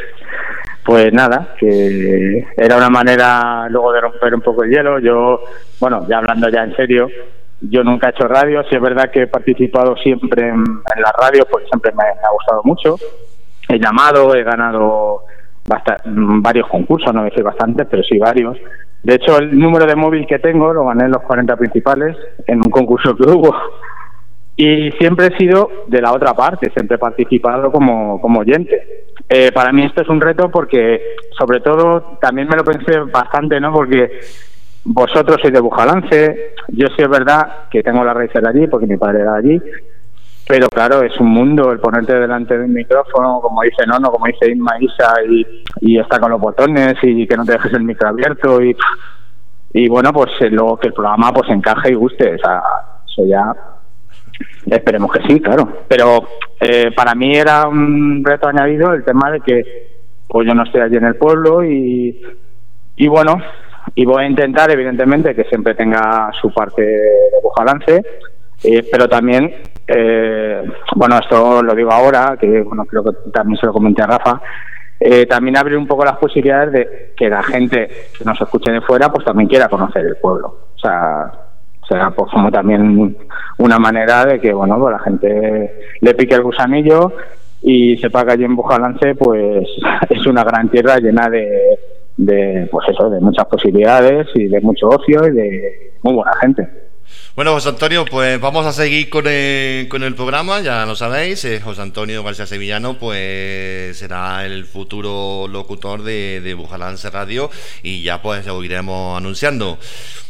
pues nada, que era una manera luego de romper un poco el hielo. Yo, bueno, ya hablando ya en serio, yo nunca he hecho radio, sí es verdad que he participado siempre en, en la radio, porque siempre me ha gustado mucho. He llamado, he ganado varios concursos, no decir bastantes, pero sí varios. De hecho, el número de móvil que tengo lo gané en los 40 principales, en un concurso que hubo. Y siempre he sido de la otra parte, siempre he participado como, como oyente. Eh, para mí esto es un reto porque, sobre todo, también me lo pensé bastante, ¿no? Porque vosotros sois de Bujalance, yo sí es verdad que tengo la raíz de allí, porque mi padre era allí, pero claro, es un mundo el ponerte delante de un micrófono, como dice Nono, como dice Inma Isa, y, y está con los botones y que no te dejes el micro abierto y, y bueno, pues eh, luego que el programa pues encaje y guste, o sea, eso ya esperemos que sí, claro. Pero eh, para mí era un reto añadido el tema de que pues yo no estoy allí en el pueblo y, y bueno, y voy a intentar evidentemente que siempre tenga su parte de bujalance, eh, pero también, eh, bueno, esto lo digo ahora, que bueno, creo que también se lo comenté a Rafa, eh, también abrir un poco las posibilidades de que la gente que nos escuche de fuera, pues también quiera conocer el pueblo. O sea, será pues como también una manera de que, bueno, pues la gente le pique el gusanillo y sepa que allí en Bujalance, pues <laughs> es una gran tierra llena de, de, pues eso, de muchas posibilidades y de mucho ocio y de muy buena gente. Bueno, José Antonio, pues vamos a seguir con el, con el programa, ya lo sabéis, eh, José Antonio García Sevillano pues será el futuro locutor de, Bujalance Radio y ya pues lo iremos anunciando.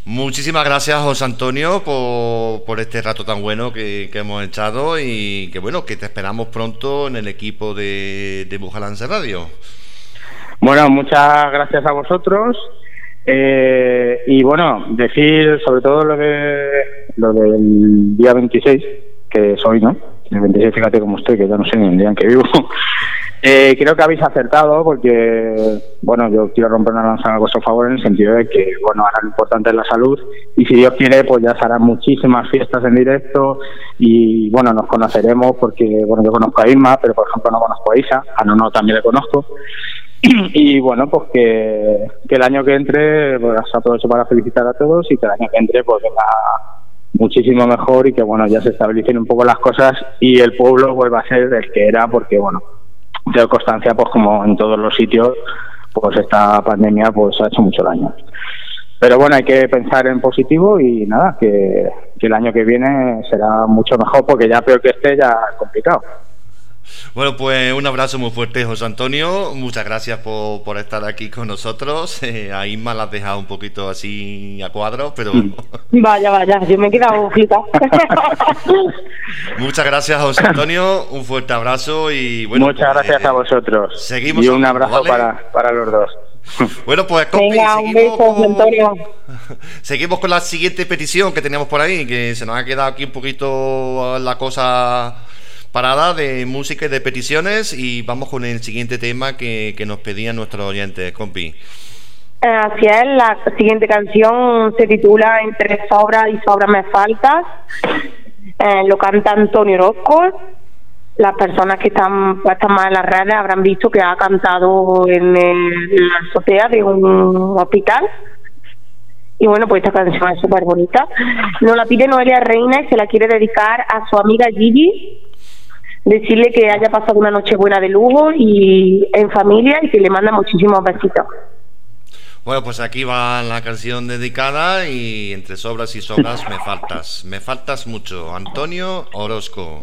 Muchísimas gracias José Antonio por, este rato tan bueno que, hemos echado y que bueno, que te esperamos pronto en el equipo de Bujalance Radio. Bueno, muchas gracias a vosotros. Eh, y bueno, decir sobre todo lo de lo del día 26, que es hoy, ¿no? El 26, fíjate cómo estoy, que ya no sé ni el día en que vivo. <laughs> Eh, creo que habéis acertado porque, bueno, yo quiero romper una lanza a vuestro favor en el sentido de que, bueno, ahora lo importante es la salud y si Dios quiere, pues ya se harán muchísimas fiestas en directo y, bueno, nos conoceremos porque, bueno, yo conozco a Irma, pero por ejemplo no conozco a Isa, a Nono también le conozco <clears throat> y bueno, pues que, el año que entre, pues aprovecho para felicitar a todos y que el año que entre pues venga muchísimo mejor y que bueno, ya se estabilicen un poco las cosas y el pueblo vuelva a ser el que era porque bueno, tengo constancia pues como en todos los sitios, pues esta pandemia pues ha hecho mucho daño. Pero bueno, hay que pensar en positivo y nada, que, que el año que viene será mucho mejor porque ya peor que esté ya complicado. Bueno, pues un abrazo muy fuerte, José Antonio. Muchas gracias por, por estar aquí con nosotros. Eh, a Isma la has dejado un poquito así a cuadro, pero. Vaya, vaya, yo me he quedado flipada. <laughs> Muchas gracias, José Antonio. Un fuerte abrazo y bueno. Muchas pues, gracias eh, a vosotros. Seguimos y un abrazo ¿vale? para, para los dos. <laughs> Bueno, pues compi, Venga, un seguimos, beso, José Antonio. <laughs> seguimos con la siguiente petición que teníamos por ahí, que se nos ha quedado aquí un poquito la cosa parada de música y de peticiones y vamos con el siguiente tema que, nos pedían nuestros oyentes, compi. Eh, Así es, la siguiente canción se titula Entre sobras y sobras me faltas. Eh, lo canta Antonio Orozco. Las personas que están puestas más en las redes habrán visto que ha cantado en, el- en la azotea de un hospital. Y bueno, pues esta canción es súper bonita. Nos la pide Noelia Reina y se la quiere dedicar a su amiga Gigi. Decirle que haya pasado una noche buena de lujo y en familia y que le manda muchísimos besitos. Bueno, pues aquí va la canción dedicada y entre sobras y sobras me faltas. Me faltas mucho. Antonio Orozco.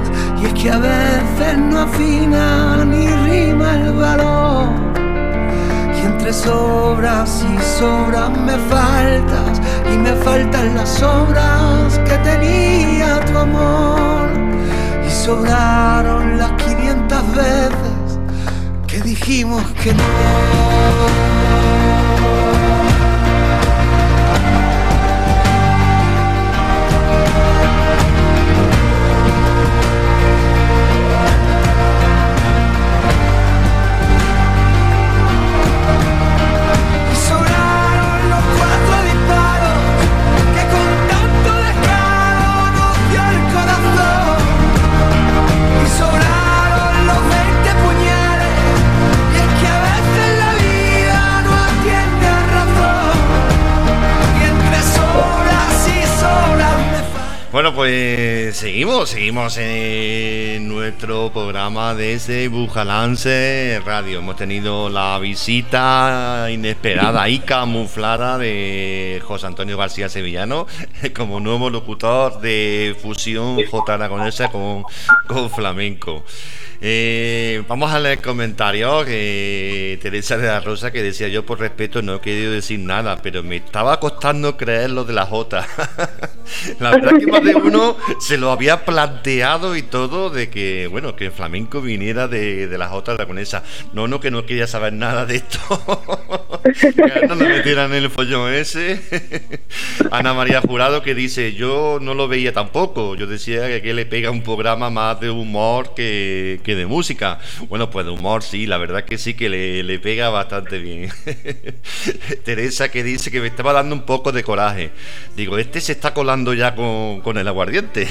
Y es que a veces no afina ni rima el valor. Y entre sobras y sobras me faltas, y me faltan las obras que tenía tu amor. Y sobraron las 500 veces que dijimos que no. Bueno, pues seguimos, seguimos en nuestro programa desde Bujalance Radio. Hemos tenido la visita inesperada y camuflada de José Antonio García Sevillano <laughs> como nuevo locutor de fusión J aragonesa con, con flamenco. Eh, vamos a leer comentarios Teresa de la Rosa que decía yo por respeto no he querido decir nada, pero me estaba costando creer lo de la J. <laughs> la verdad que de uno se lo había planteado y todo de que, bueno, que el flamenco viniera de, de la J aragonesa. No, no, que no quería saber nada de esto. que no me metieran el follón ese. Ana María Jurado que dice, yo no lo veía tampoco. Yo decía que, que le pega un programa más de humor que de música. Bueno, pues de humor sí, la verdad que sí que le, pega bastante bien. <laughs> Teresa que dice que me estaba dando un poco de coraje. Digo, este se está colando ya con el aguardiente.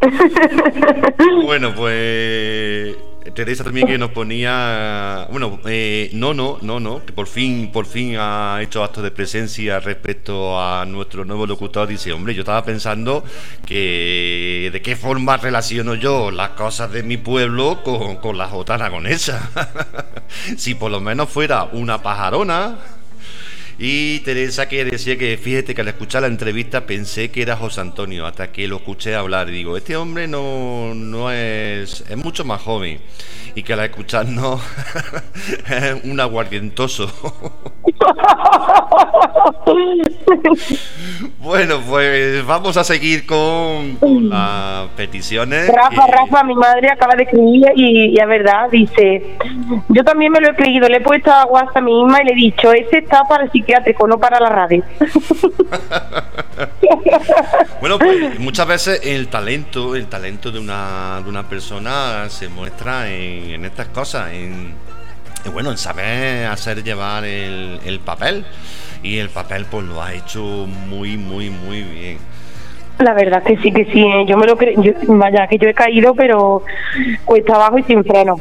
<laughs> bueno, pues Teresa también que nos ponía, bueno, eh, no, no, no, no, que por fin, por fin ha hecho actos de presencia respecto a nuestro nuevo locutor. Dice, hombre, yo estaba pensando que de qué forma relaciono yo las cosas de mi pueblo con, con la Jota aragonesa. <laughs> si por lo menos fuera una pajarona y Teresa que decía que fíjate que al escuchar la entrevista pensé que era José Antonio, hasta que lo escuché hablar. Y digo, este hombre no, no es, es mucho más joven. Y que al escucharnos <laughs> es un aguardientoso. <laughs> bueno, pues vamos a seguir con, las peticiones. Rafa, Rafa, mi madre acaba de escribir y, y es verdad, dice, yo también me lo he creído, le he puesto agua a mí misma y le he dicho, este está para el psiquiátrico, no para la radio. <laughs> bueno, pues muchas veces el talento, el talento de una, de una persona se muestra en, en estas cosas, en bueno, en saber hacer llevar el, el papel. Y el papel pues lo ha hecho muy, muy, muy bien. La verdad que sí, que sí. ¿eh? Yo me lo creo. Vaya, que yo he caído, pero cuesta abajo y sin freno.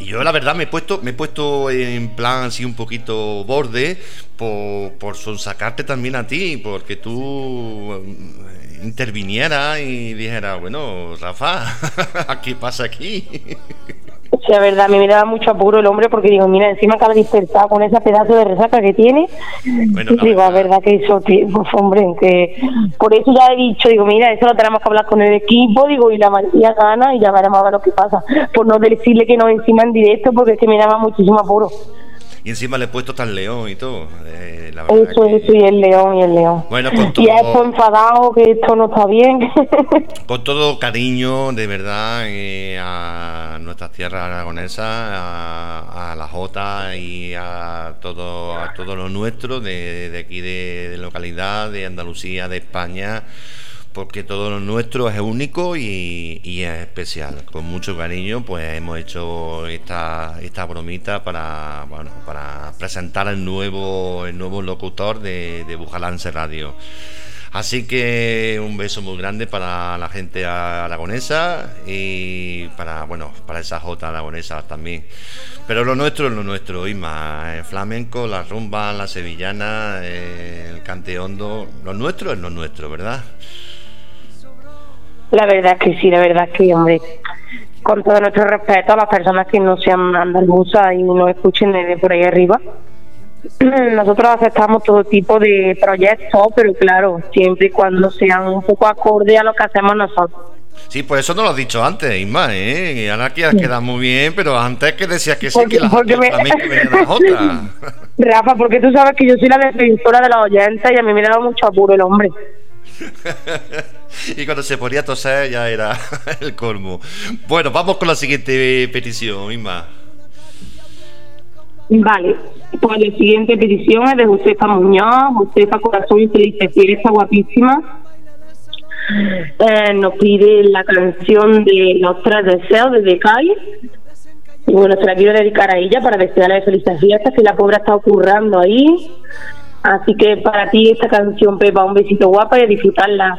Y yo la verdad me he puesto, me he puesto en plan así un poquito borde por, por sonsacarte también a ti, porque tú eh, intervinieras y dijeras, bueno, Rafa, <laughs> ¿qué pasa aquí? Sí, la verdad, a mí me daba mucho apuro el hombre porque digo, mira, encima acaba dispersado con ese pedazo de resaca que tiene. Bueno, y digo, la verdad que eso, pues, hombre, que por eso ya he dicho, digo, mira, eso lo tenemos que hablar con el equipo, digo, y la mayoría gana y ya veremos a ver lo que pasa. Por no decirle que no encima en directo porque es que me daba muchísimo apuro. Y encima le he puesto tan león y todo. Eh, eso, eso, y el león, y el león. Bueno, con todo, y es enfadado que esto no está bien. <laughs> con todo cariño, de verdad, eh, a nuestras tierras aragonesas, a, la Jota y a todo, a todo lo nuestro de, de aquí de, de localidad, de Andalucía, de España porque todo lo nuestro es único y, es especial. Con mucho cariño, pues hemos hecho esta, esta bromita para, bueno, para presentar el nuevo, el nuevo locutor de, de Bujalance Radio. Así que un beso muy grande para la gente aragonesa y para, bueno, para esa J aragonesa también. Pero lo nuestro es lo nuestro, Isma. El flamenco, la rumba, la sevillana, el cante hondo. Lo nuestro es lo nuestro, ¿verdad? La verdad que sí, la verdad que, hombre, con todo nuestro respeto a las personas que no sean andaluzas y no escuchen desde por ahí arriba. <clears throat> Nosotros aceptamos todo tipo de proyectos, pero claro, siempre y cuando sean un poco acorde a lo que hacemos nosotros. Sí, pues eso no lo has dicho antes, Isma, ¿eh? Ahora que queda muy bien, pero antes que decías que sí, que la, porque me... la <laughs> Rafa, porque tú sabes que yo soy la defensora de la oyentes y a mí me ha dado mucho apuro el hombre. <laughs> y cuando se ponía a toser ya era <laughs> el colmo. Bueno, vamos con la siguiente petición, Isma. Vale, pues la siguiente petición es de Josefa Muñoz, Josefa Corazón y Feliz está guapísima. Eh, nos pide la canción de Los Tres Deseos de Decay. Y bueno, se la quiero dedicar a ella para desearle felices fiestas, que la pobre está ocurrando ahí. Así que para ti esta canción, Pepa, un besito guapa y disfrutarla.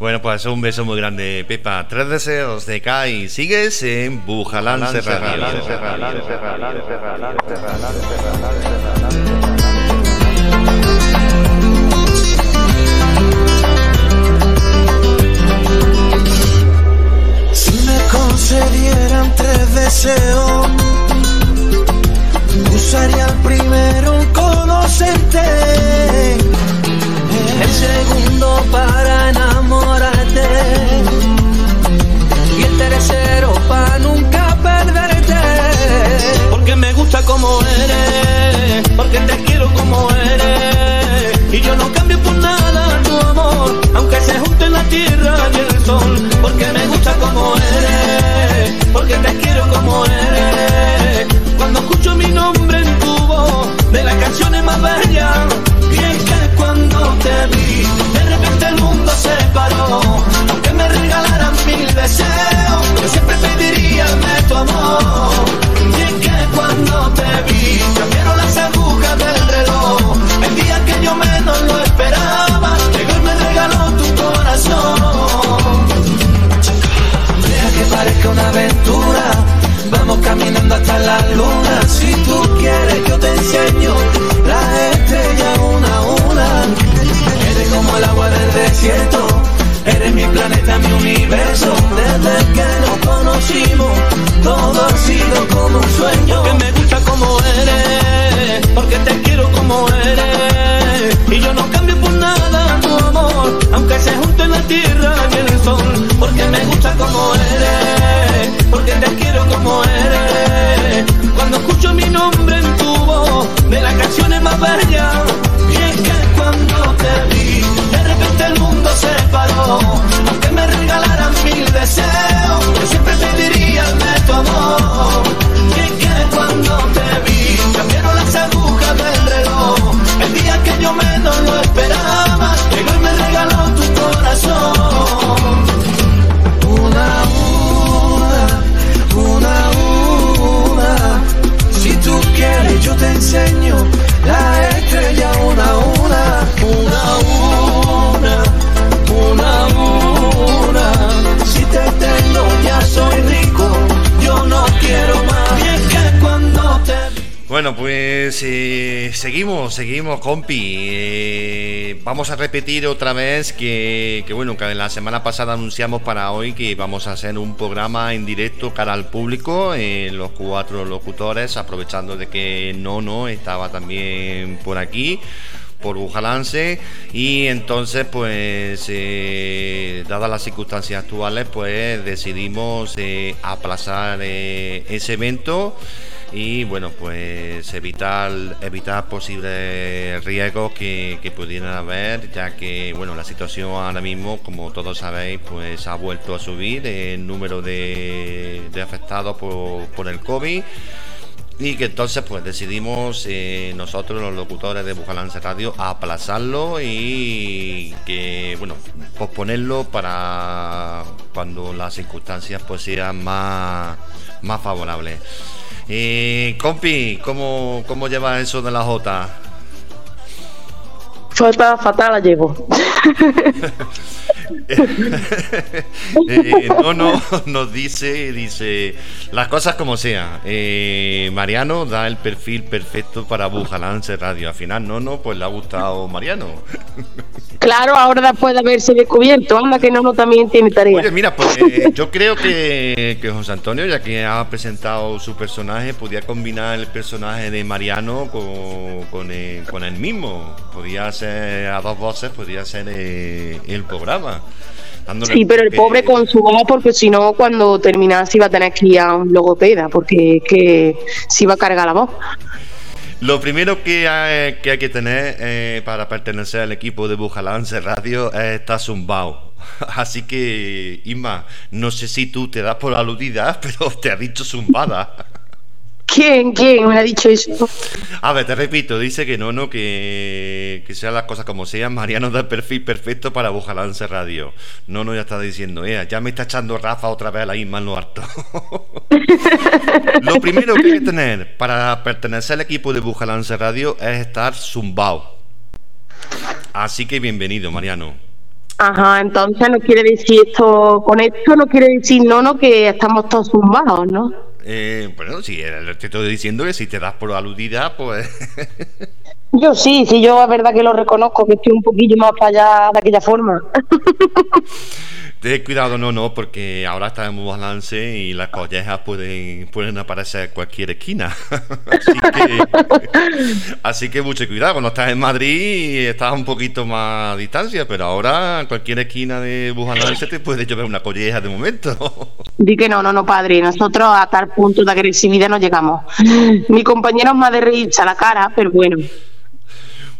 Bueno, pues un beso muy grande, Pepa. Tres deseos de K y sigues en Bujalán Si me concedieran tres deseos Tú serías el primero en conocerte. El segundo para enamorarte. Y el tercero para nunca perderte. Porque me gusta como eres. Porque te quiero como eres. Y yo no cambio por nada tu amor. Aunque se junten la tierra y el sol. Porque me gusta como eres. Porque te quiero como eres. Cuando escucho mi nombre en tu voz. De las canciones más bellas. Y es que cuando te vi. De repente el mundo se paró. Aunque me regalaran mil deseos. Yo siempre pediría de tu amor. Y es que cuando te vi. Cambiaron las agujas del reloj. El día que yo menos lo esperaba. Llegó y me regaló tu corazón. Parezca una aventura. Vamos caminando hasta la luna. Si tú quieres, yo te enseño la estrella una a una. Eres como el agua del desierto. Eres mi planeta, mi universo. Desde que nos conocimos, todo ha sido como un sueño. Porque me gusta como eres, porque te quiero como eres. Y yo no cambio por nada tu amor, aunque se junten la tierra y el sol. Porque me gusta como eres, Y es que cuando te vi, de repente el mundo se paró. Aunque me regalaran mil deseos, no Bueno, pues eh, seguimos, seguimos, compi. Eh, vamos a repetir otra vez que, que, bueno, que la semana pasada anunciamos para hoy que vamos a hacer un programa en directo cara al público, eh, los cuatro locutores, aprovechando de que Nono estaba también por aquí por Bujalance y entonces pues eh, dadas las circunstancias actuales pues decidimos eh, aplazar eh, ese evento y bueno pues evitar evitar posibles riesgos que, que pudieran haber ya que bueno la situación ahora mismo como todos sabéis pues ha vuelto a subir el número de, de afectados por, por el COVID y que entonces pues decidimos eh, nosotros los locutores de Bujalance Radio aplazarlo y que bueno posponerlo para cuando las circunstancias pues sean más, más favorables. Eh, compi, ¿cómo, ¿cómo lleva eso de la J? Fatal, fatal la llevo. Eh, no, no, nos dice, dice, las cosas como sean. Eh, Mariano da el perfil perfecto para Bujalance Radio. Al final, no, no, pues le ha gustado Mariano. Claro, ahora después de haberse descubierto, anda que no, no también tiene tarea. Oye, mira, pues eh, yo creo que, que José Antonio, ya que ha presentado su personaje, podía combinar el personaje de Mariano con, con, el, con el mismo. Podía ser a dos voces, podría ser eh, el programa. Sí, pero el pobre con su voz, porque si no, cuando terminase iba a tener que ir a un logopeda, porque es que se iba a cargar la voz. Lo primero que hay que, tener eh, para pertenecer al equipo de Bujalance Radio es estar zumbao. <laughs> Así que, Isma, no sé si tú te das por aludida, <laughs> pero te ha dicho zumbada. ¿Quién? ¿Quién me ha dicho eso? A ver, te repito, dice que no, no, que, que sean las cosas como sean. Mariano da el perfil perfecto para Bujalance Radio. No, no, ya está diciendo, eh, ya me está echando Rafa otra vez a la Isma en lo harto. <laughs> lo primero que hay que tener para pertenecer al equipo de Bujalance Radio es estar zumbao. Así que bienvenido, Mariano. Ajá, entonces no quiere decir esto, con esto no quiere decir no, no, que estamos todos zumbados, ¿no? Eh, bueno, si te estoy diciendo que si te das por aludida, pues. <laughs> Yo sí, sí, yo es verdad que lo reconozco, que estoy un poquillo más para allá de aquella forma. <laughs> Ten cuidado, no, no, porque ahora está en balance y las collejas pueden, pueden aparecer en cualquier esquina. <laughs> así, que, así que mucho cuidado. Cuando estás en Madrid estás un poquito más a distancia, pero ahora en cualquier esquina de Bujalance te puede llover una colleja de momento. <laughs> Di que no, no, no, padre. Nosotros a tal punto de agresividad no llegamos. Mi compañero es más de reírse a la cara, pero bueno.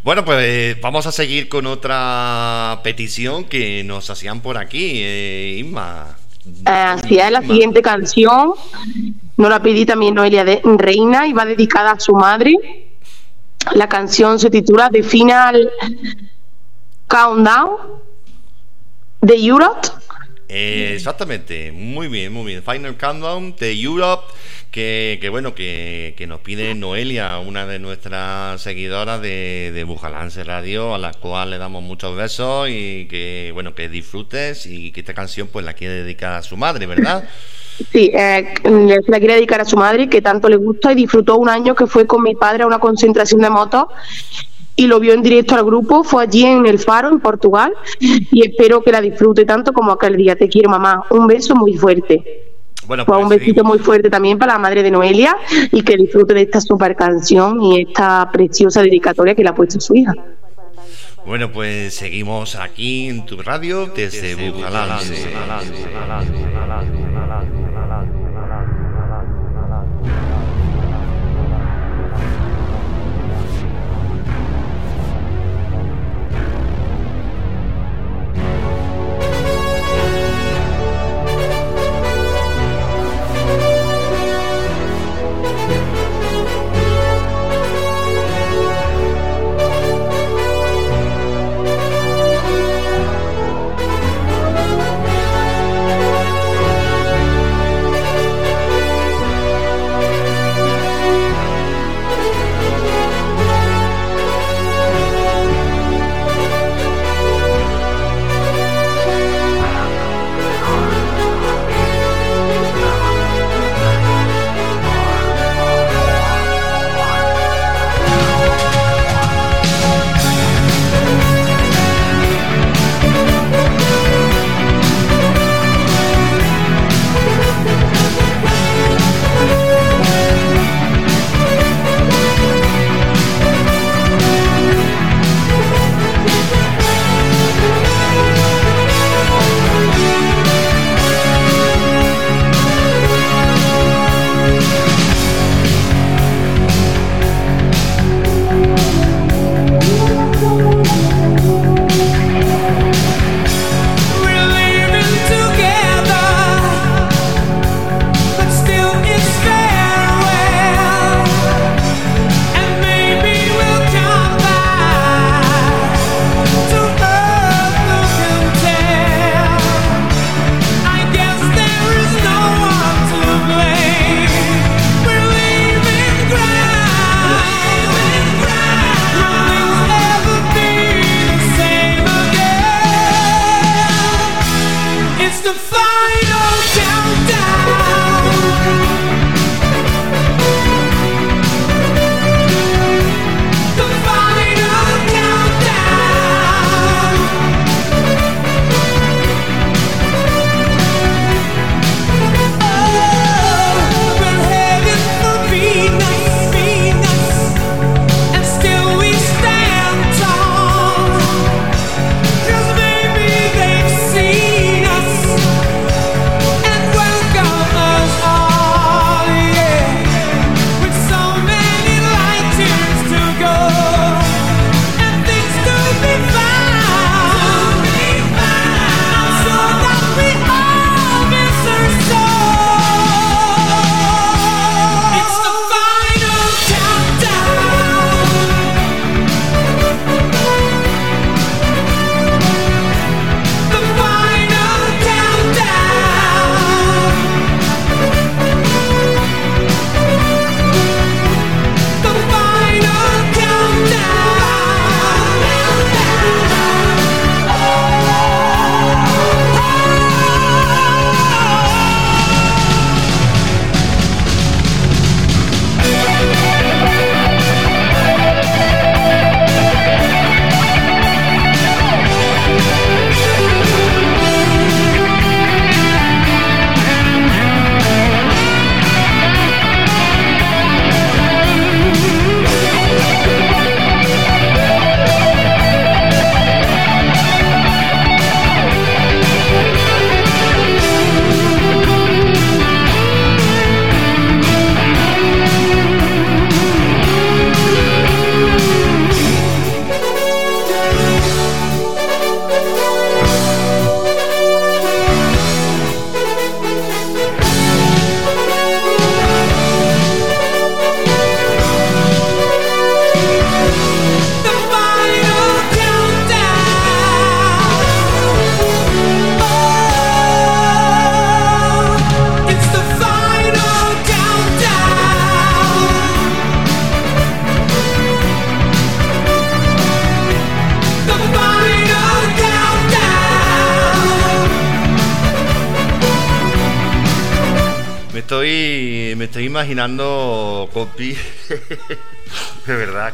Bueno, pues eh, vamos a seguir con otra petición que nos hacían por aquí, eh, Inma. Eh, Así es, la siguiente canción nos la pedí también Noelia de Reina y va dedicada a su madre. La canción se titula The Final Countdown de Europe. Eh, exactamente, muy bien, muy bien. Final Countdown de Europe, que, que bueno, que, que nos pide Noelia, una de nuestras seguidoras de, de Bujalance Radio, a la cual le damos muchos besos y que bueno, que disfrutes y que esta canción pues la quiere dedicar a su madre, ¿verdad? Sí, eh, la quiere dedicar a su madre, que tanto le gusta y disfrutó un año que fue con mi padre a una concentración de motos y lo vio en directo al grupo, fue allí en el Faro, en Portugal, y espero que la disfrute tanto como aquel día. Te quiero, mamá. Un beso muy fuerte. Bueno, Pues pues un besito muy fuerte también para la madre de Noelia y que disfrute de esta super canción y esta preciosa dedicatoria que le ha puesto su hija. Bueno, pues seguimos aquí en tu radio desde Bujalance. Thank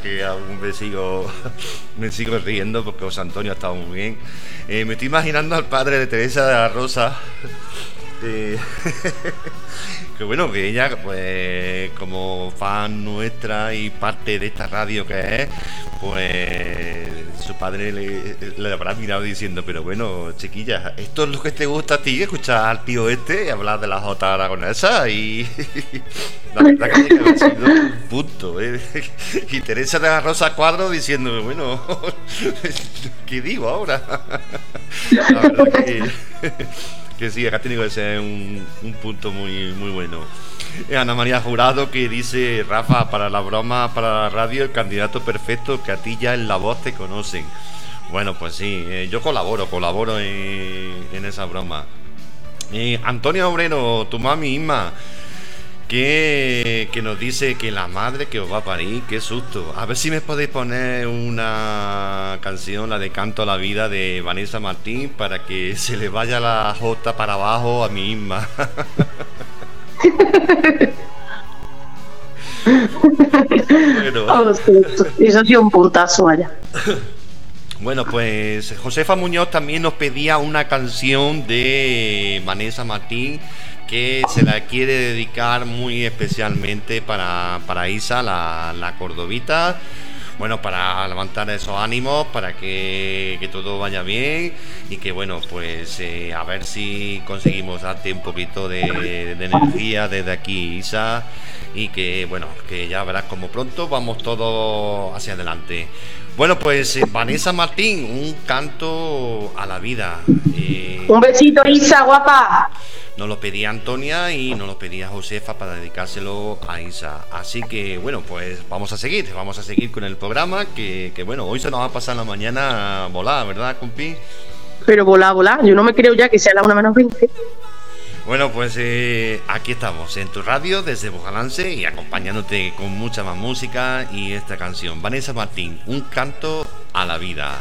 que aún me sigo, me sigo riendo porque José Antonio ha estado muy bien. Eh, me estoy imaginando al padre de Teresa de la Rosa. eh, <laughs> que bueno, que ella, pues, como fan nuestra y parte de esta radio que es, pues su padre le, le habrá mirado diciendo, pero bueno, chiquilla, esto es lo que te gusta a ti, escuchar al tío este y hablar de la Jota aragonesa y <laughs> la verdad que haber sido un punto, ¿eh? <laughs> Y Teresa de la Rosa Cuadro diciendo, bueno, <laughs> ¿qué digo ahora? La verdad que, que sí, acá tenido que ser un, un punto muy, muy bueno. Eh, Ana María Jurado que dice, Rafa, para la broma, para la radio, el candidato perfecto que a ti ya en la voz te conocen. Bueno, pues sí, eh, yo colaboro, colaboro en, en esa broma. Eh, Antonio Obrero, tu mami Inma, que, que nos dice que la madre que os va a parir, qué susto. A ver si me podéis poner una canción, la de Canto a la Vida de Vanessa Martín, para que <laughs> se le vaya la jota para abajo a mi Inma. <laughs> bueno. Oh, sí, eso ha sido un puntazo allá. Bueno, pues Josefa Muñoz también nos pedía una canción de Vanessa Martín que se la quiere dedicar muy especialmente para, para Isa, la, la cordobita. Bueno, para levantar esos ánimos, para que, que todo vaya bien y que, bueno, pues eh, a ver si conseguimos darte un poquito de, energía desde aquí, Isa, y que, bueno, que ya verás como pronto vamos todos hacia adelante. Bueno, pues eh, Vanessa Martín, un canto a la vida. Eh, Un besito, Isa, guapa. Nos lo pedía Antonia y nos lo pedía Josefa para dedicárselo a Isa. Así que bueno, pues vamos a seguir, vamos a seguir con el programa que, que, bueno, hoy se nos va a pasar la mañana a volar, ¿verdad, compi? Pero volá, volá. Yo no me creo ya que sea la 1 menos 20. Bueno, pues eh, aquí estamos en tu radio desde Bojalance y acompañándote con mucha más música y esta canción. Vanessa Martín, un canto a la vida.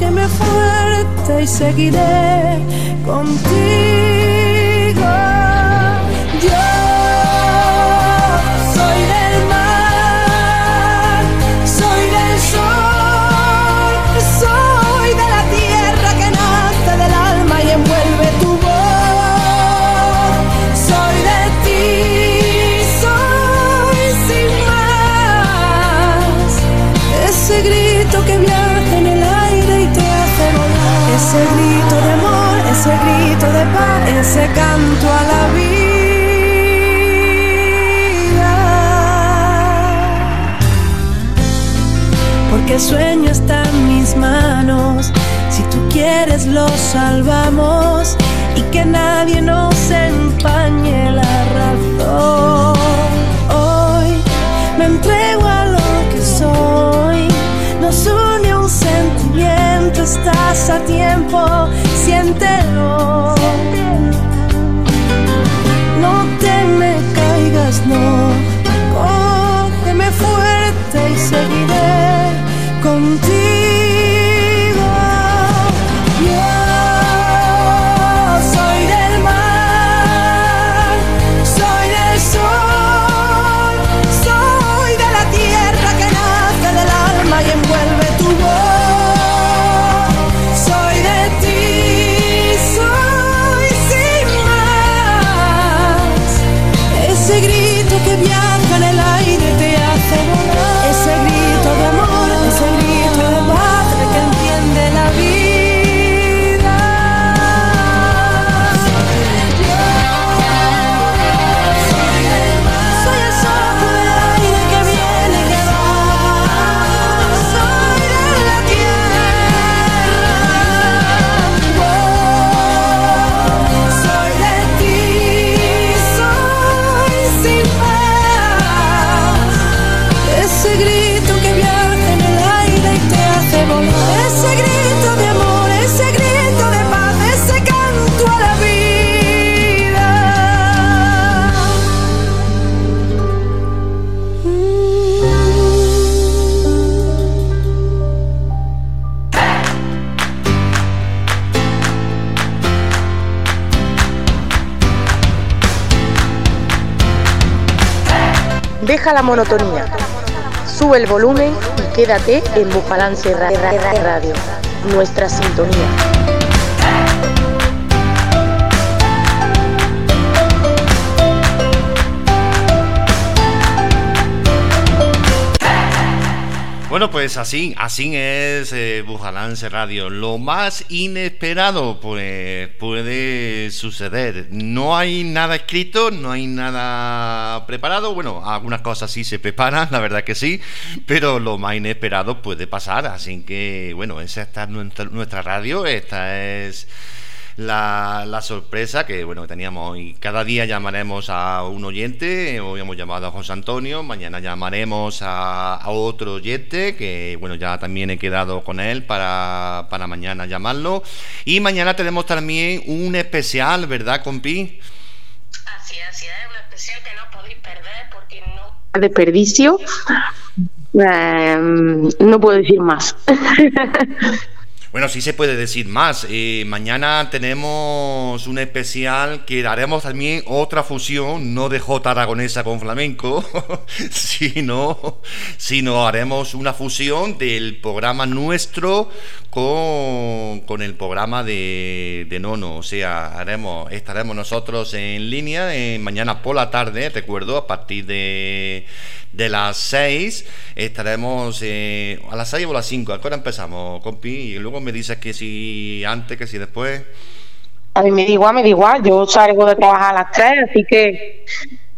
cógeme fuerte y seguiré contigo. Yo ese canto a la vida. Porque el sueño está en mis manos. Si tú quieres, lo salvamos. Y que nadie nos empañe la razón. Hoy me entrego a lo que soy. Nos une un sentimiento. Estás a tiempo, siéntelo. No te me caigas, no. Cógeme fuerte y seguiré contigo. Deja la monotonía. Sube el volumen y quédate en Ra- Radio, nuestra sintonía. Bueno, pues así, así es eh, Bujalance Radio. Lo más inesperado, pues puede suceder. No hay nada escrito, no hay nada preparado. Bueno, algunas cosas sí se preparan, <laughs> la verdad que sí, pero lo más inesperado puede pasar. Así que, bueno, esa esta es nuestra, nuestra radio, esta es la, la sorpresa que bueno que teníamos hoy. Cada día llamaremos a un oyente, hoy hemos llamado a José Antonio, mañana llamaremos a, a otro oyente, que bueno, ya también he quedado con él para, para mañana llamarlo. Y mañana tenemos también un especial, ¿verdad, compi? Así es, así es, un especial que no podéis perder porque no Desperdicio. Eh, no puedo decir más. <laughs> Bueno, sí se puede decir más. Eh, mañana tenemos un especial que haremos también otra fusión, no de J aragonesa con flamenco, <laughs> sino, sino haremos una fusión del programa nuestro con, con el programa de, de Nono. O sea, haremos, estaremos nosotros en línea eh, mañana por la tarde, recuerdo, a partir de, de las 6 estaremos eh, a las 6 o a las 5. ¿A qué hora empezamos, compi? Y luego me dices que si antes, que si después. A mí me da igual, me da igual. Yo salgo de trabajar a las 3, así que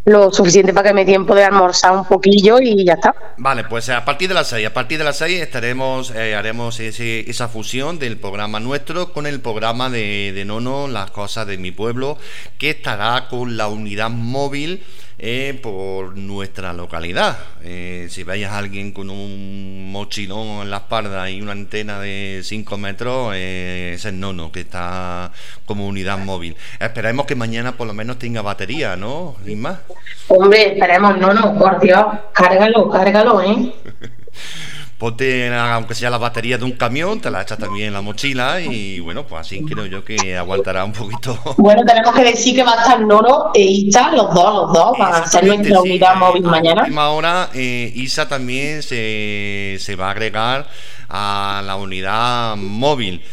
lo suficiente para que me tiempo de almorzar un poquillo y ya está. Vale, pues a partir de las 6, a partir de las 6 estaremos, eh, haremos ese- esa fusión del programa nuestro con el programa de, de Nono, las cosas de mi pueblo, que estará con la unidad móvil eh, por nuestra localidad. Eh, si veis a alguien con un mochilón en la espalda y una antena de 5 metros, eh, ese es Nono, que está como unidad móvil. Esperemos que mañana por lo menos tenga batería, ¿no? Isma? Hombre, esperemos, no, no, por Dios, cárgalo, cárgalo, ¿eh? <laughs> Ponte, aunque sea la batería de un camión, te la echas también en la mochila y bueno, pues así creo yo que aguantará un poquito. Bueno, tenemos que decir que va a estar Nono e Ita, los dos, los dos, van a ser nuestra Sí, unidad eh, móvil a mañana. última hora, eh, Isa también se, se va a agregar a la unidad móvil.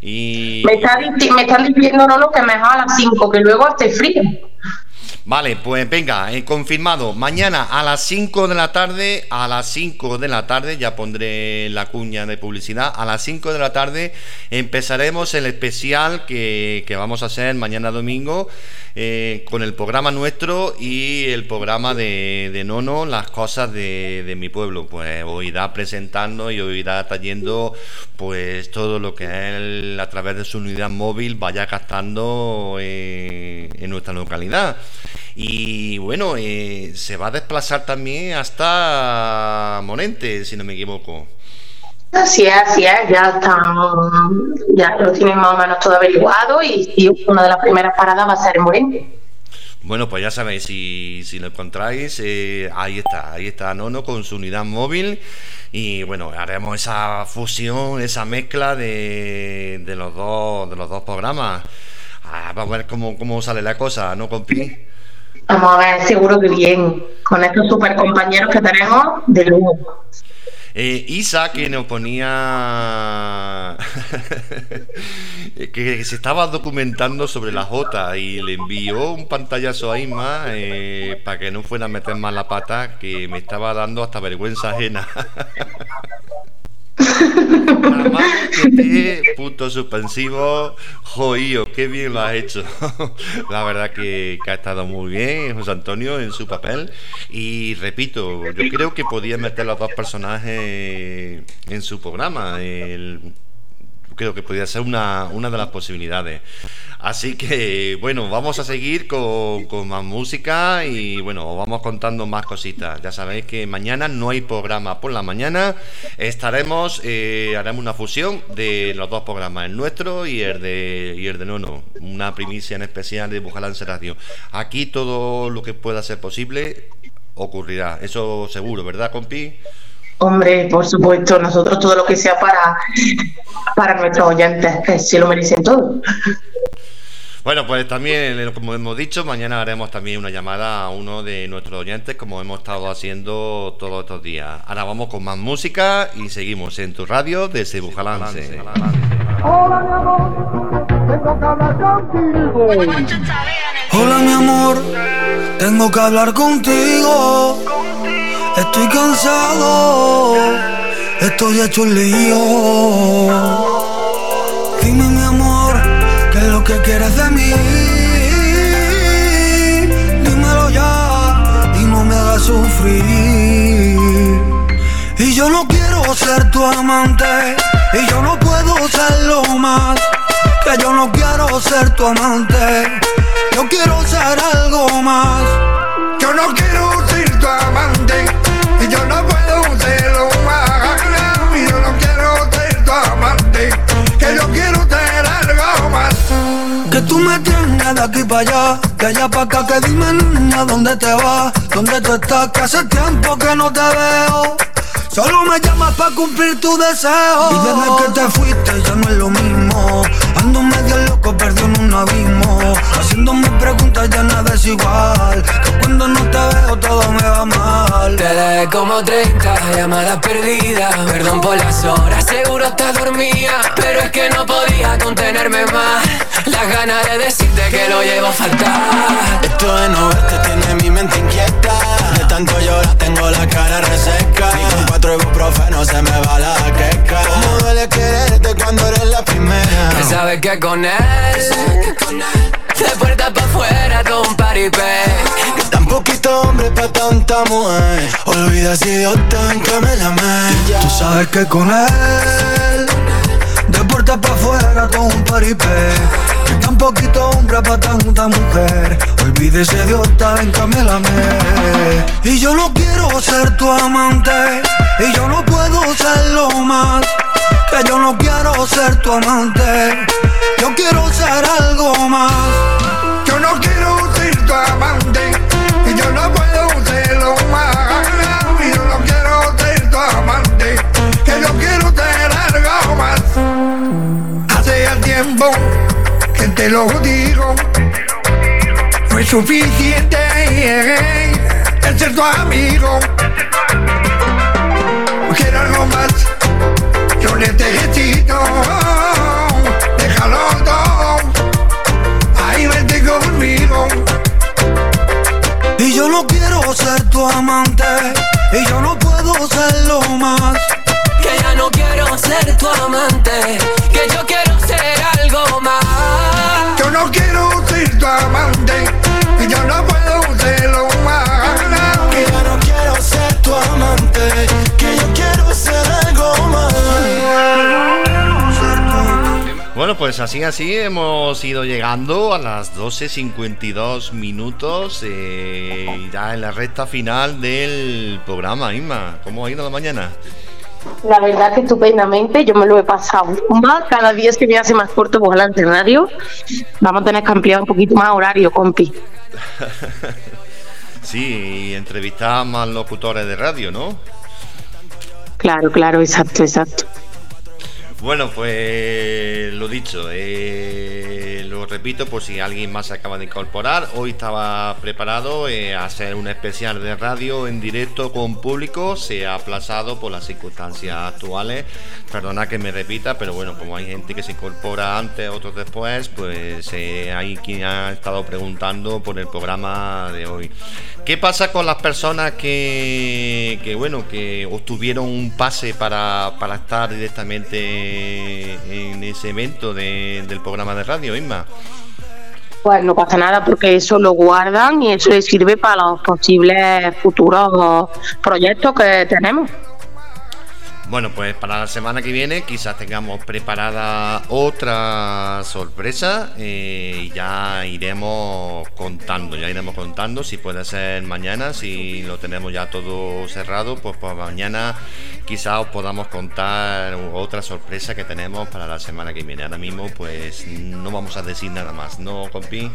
Y Me, está dici- me están diciendo, Nono, que mejor a las 5, que luego esté frío. Vale, pues venga, eh, confirmado. Mañana a las 5 de la tarde, a las 5 de la tarde, ya pondré la cuña de publicidad, a las 5 de la tarde empezaremos el especial que, que vamos a hacer mañana domingo eh, con el programa nuestro y el programa de, de Nono, las cosas de, de mi pueblo. Pues os irá presentando y os irá trayendo pues todo lo que él a través de su unidad móvil vaya captando eh, en nuestra localidad. Y bueno, eh, se va a desplazar también hasta Monente, si no me equivoco. Es, así es, ya está, ya lo tienen más o menos todo averiguado y, y una de las primeras paradas va a ser en Moreno. Bueno, pues ya sabéis, si, si lo encontráis, eh, ahí está, ahí está Nono con su unidad móvil y bueno, haremos esa fusión, esa mezcla de, de los dos de los dos programas. Ah, vamos a ver cómo, cómo sale la cosa, ¿no, compi? Vamos a ver, seguro que bien, con estos super compañeros que tenemos, de lujo. Eh, Isa, que nos ponía <laughs> que se estaba documentando sobre la J y le envió un pantallazo a Isma eh, para que no fuera a meter más la pata, que me estaba dando hasta vergüenza ajena. <laughs> Nada más que te, punto suspensivo, joío, qué bien lo has hecho. <laughs> La verdad que, que ha estado muy bien José Antonio en su papel. Y repito, yo creo que podía meter los dos personajes en su programa. El- creo que podría ser una, una de las posibilidades. Así que, bueno, vamos a seguir con, con más música y, bueno, os vamos contando más cositas. Ya sabéis que mañana no hay programa por la mañana. Estaremos, eh, haremos una fusión de los dos programas, el nuestro y el de, y el de Nono. Una primicia en especial de Bujalance Radio. Aquí todo lo que pueda ser posible ocurrirá. Eso seguro, ¿verdad, compi? Hombre, por supuesto, nosotros todo lo que sea para, para nuestros oyentes, que se lo merecen todo. Bueno, pues también, eh, como hemos dicho, mañana haremos también una llamada a uno de nuestros oyentes, como hemos estado haciendo todos estos días. Ahora vamos con más música y seguimos en tu radio desde Bujalance. Hola mi amor, tengo que hablar contigo. Hola mi amor, tengo que hablar contigo. Estoy cansado, estoy hecho un lío. Dime mi amor, ¿qué es lo que quieres de mí? Dímelo ya y no me hagas sufrir. Y yo no quiero ser tu amante y yo no puedo serlo más. Que yo no quiero ser tu amante, yo quiero ser algo más. Yo no quiero aquí para allá, de allá para acá, que dime niña dónde te vas, dónde tú estás, que hace tiempo que no te veo. Solo me llamas para cumplir tu deseo. Y desde que te fuiste ya no es lo mismo. Ando medio loco, perdido en un abismo. Haciéndome preguntas ya nada es igual. Que cuando no te veo todo me va mal. Te dejé como 30 llamadas perdidas. Perdón por las horas, seguro te dormía. Pero es que no podía contenerme más. Las ganas de decirte que lo llevo fatal. Esto de no verte tiene mi mente inquieta. De tanto llorar tengo la cara reseca. Ni con cuatro ibuprofeno se me va la queca. Cómo duele quererte cuando eres la primera. Que sabes que con él, de puerta para afuera, todo un paripé. Que tan poquito hombre para tanta mujer. Olvida ese idiota en que me llamé. Tú sabes que con él, de puerta para afuera, todo un paripé. Tan poquito hombre para tanta mujer. Olvide ese idiota en que me llamé. Y yo no quiero ser tu amante. Y yo no puedo serlo más. Que yo no quiero ser tu amante. Yo quiero ser algo más. Yo no quiero ser tu amante. Lo digo. No es suficiente el ser tu amigo. Quiero algo más. Yo necesito. Déjalo todo. Ahí vente conmigo. Y yo no quiero ser tu amante. Y yo no puedo serlo más. Que ya no quiero ser tu amante. Que yo quiero no quiero ser tu amante. Y yo no puedo serlo más. Que ya no quiero ser tu amante. Que yo quiero ser algo más. Bueno, pues así, así hemos ido llegando a las 12.52 minutos, eh, ya en la recta final del programa, Isma. ¿Cómo ha ido la mañana? La verdad que estupendamente, yo me lo he pasado más, cada día se me hace más corto por delante radio. Vamos a tener que ampliar un poquito más horario, compi. <laughs> Sí, y entrevistar a más locutores de radio, ¿no? Claro, claro, exacto, exacto. Bueno, pues lo dicho, eh, lo repito por si alguien más se acaba de incorporar. Hoy estaba preparado eh, a hacer un especial de radio en directo con público. Se ha aplazado por las circunstancias actuales. Perdona que me repita, pero bueno, como hay gente que se incorpora antes, otros después, pues eh, hay quien ha estado preguntando por el programa de hoy. ¿Qué pasa con las personas que, que bueno, que obtuvieron un pase para, para estar directamente en ese evento de- del programa de radio, Isma? Pues no pasa nada porque eso lo guardan y eso les sirve para los posibles futuros proyectos que tenemos. Bueno, pues para la semana que viene quizás tengamos preparada otra sorpresa eh, y ya iremos contando, ya iremos contando si puede ser mañana, si lo tenemos ya todo cerrado, pues por mañana quizás os podamos contar otra sorpresa que tenemos para la semana que viene. Ahora mismo pues no vamos a decir nada más, ¿no, compi?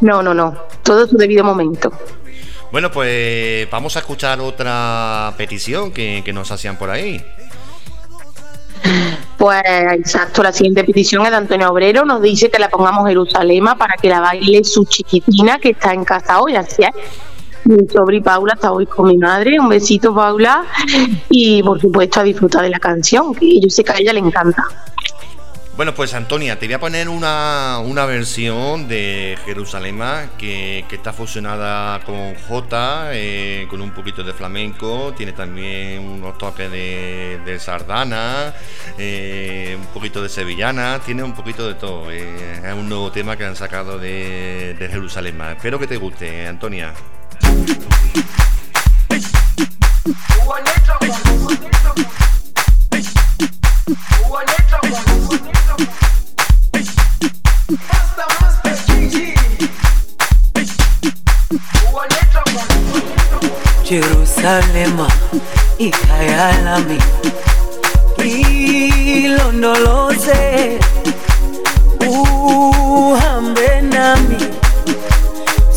No, no, no. Todo su debido momento. Bueno, pues vamos a escuchar otra petición que, que nos hacían por ahí. Pues exacto, la siguiente petición es de Antonio Obrero, nos dice que la pongamos Jerusalema para que la baile su chiquitina que está en casa hoy, así es. Mi sobri Paula está hoy con mi madre, un besito Paula y por supuesto a disfrutar de la canción, que yo sé que a ella le encanta. Bueno, pues Antonia, te voy a poner una, una versión de Jerusalema que, está fusionada con J, eh, con un poquito de flamenco, tiene también unos toques de, de sardana, eh, un poquito de sevillana, tiene un poquito de todo. eh, es un nuevo tema que han sacado de, de Jerusalema. Espero que te guste, Antonia. Jerusalema ikayalami ilondoloze uhambe nami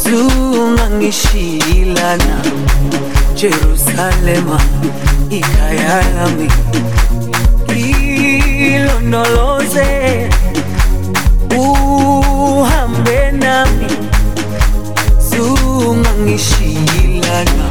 zungangishilana Jerusalema ikayalami ilondoloze uhambe nami zungangishilana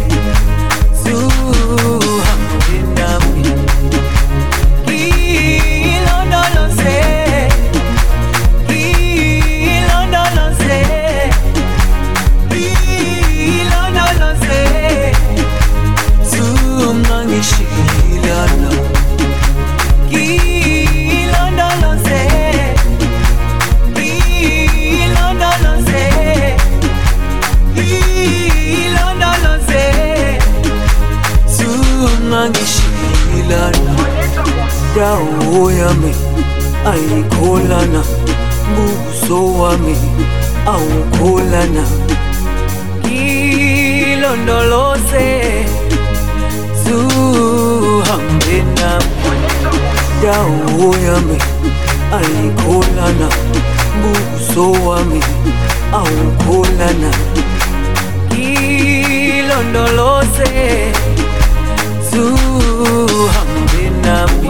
dawo yami ayikholana buso wami awukholana. Ilondoloze zuhambe nami. Dawo yami ayikholana buso wami awukholana. Ilondoloze zuhambe nami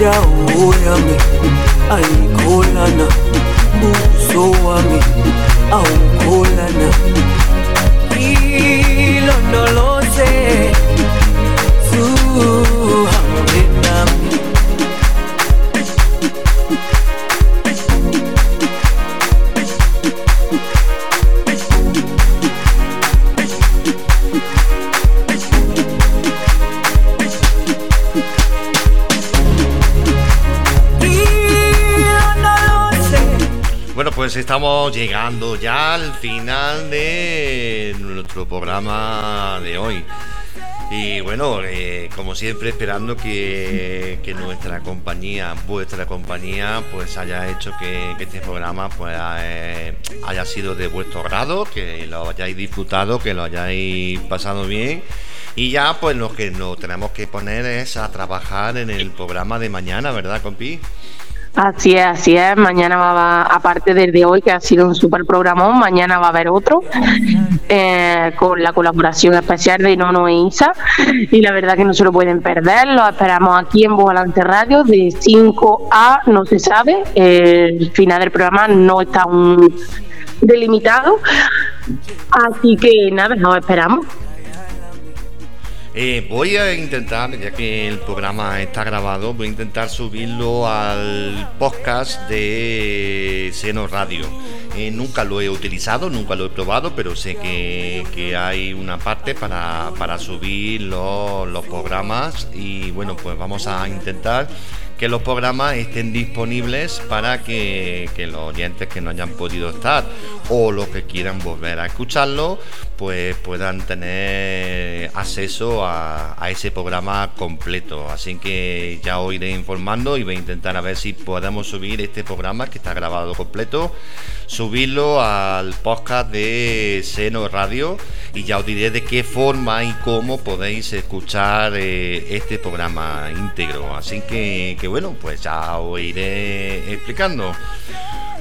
dawo yami ayikholana buso wami awukholana ilondoloze pues estamos llegando ya al final de nuestro programa de hoy. Y bueno, eh, como siempre, esperando que, que nuestra compañía, vuestra compañía, pues haya hecho que, este programa pues eh, haya sido de vuestro grado, que lo hayáis disfrutado, que lo hayáis pasado bien. Y ya pues lo que nos tenemos que poner es a trabajar en el programa de mañana, ¿verdad, compi? Así es, así es. Mañana va, a, aparte desde hoy, que ha sido un super programón, mañana va a haber otro eh, con la colaboración especial de Nono e Isa. Y la verdad que no se lo pueden perder. Lo esperamos aquí en Volante Radio de 5 a no se sabe. el final del programa no está aún delimitado. Así que nada, nos esperamos. Eh, voy a intentar, ya que el programa está grabado, voy a intentar subirlo al podcast de Seno Radio. Eh, nunca lo he utilizado, nunca lo he probado, pero sé que, hay una parte para, para subir los, los programas y bueno, pues vamos a intentar que los programas estén disponibles para que, los oyentes que no hayan podido estar o los que quieran volver a escucharlo, pues puedan tener acceso a, ese programa completo. Así que ya os iré informando y voy a intentar a ver si podemos subir este programa que está grabado completo, subirlo al podcast de Seno Radio y ya os diré de qué forma y cómo podéis escuchar eh, este programa íntegro. Así que bueno, pues ya os iré explicando.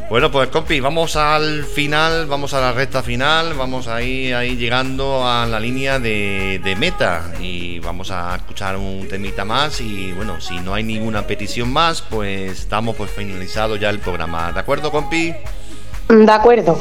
Bueno, pues compi, vamos al final, vamos a la recta final, vamos ahí, ahí llegando a la línea de, de, meta y vamos a escuchar un temita más y bueno, si no hay ninguna petición más, pues estamos pues finalizado ya el programa. ¿De acuerdo, compi? De acuerdo.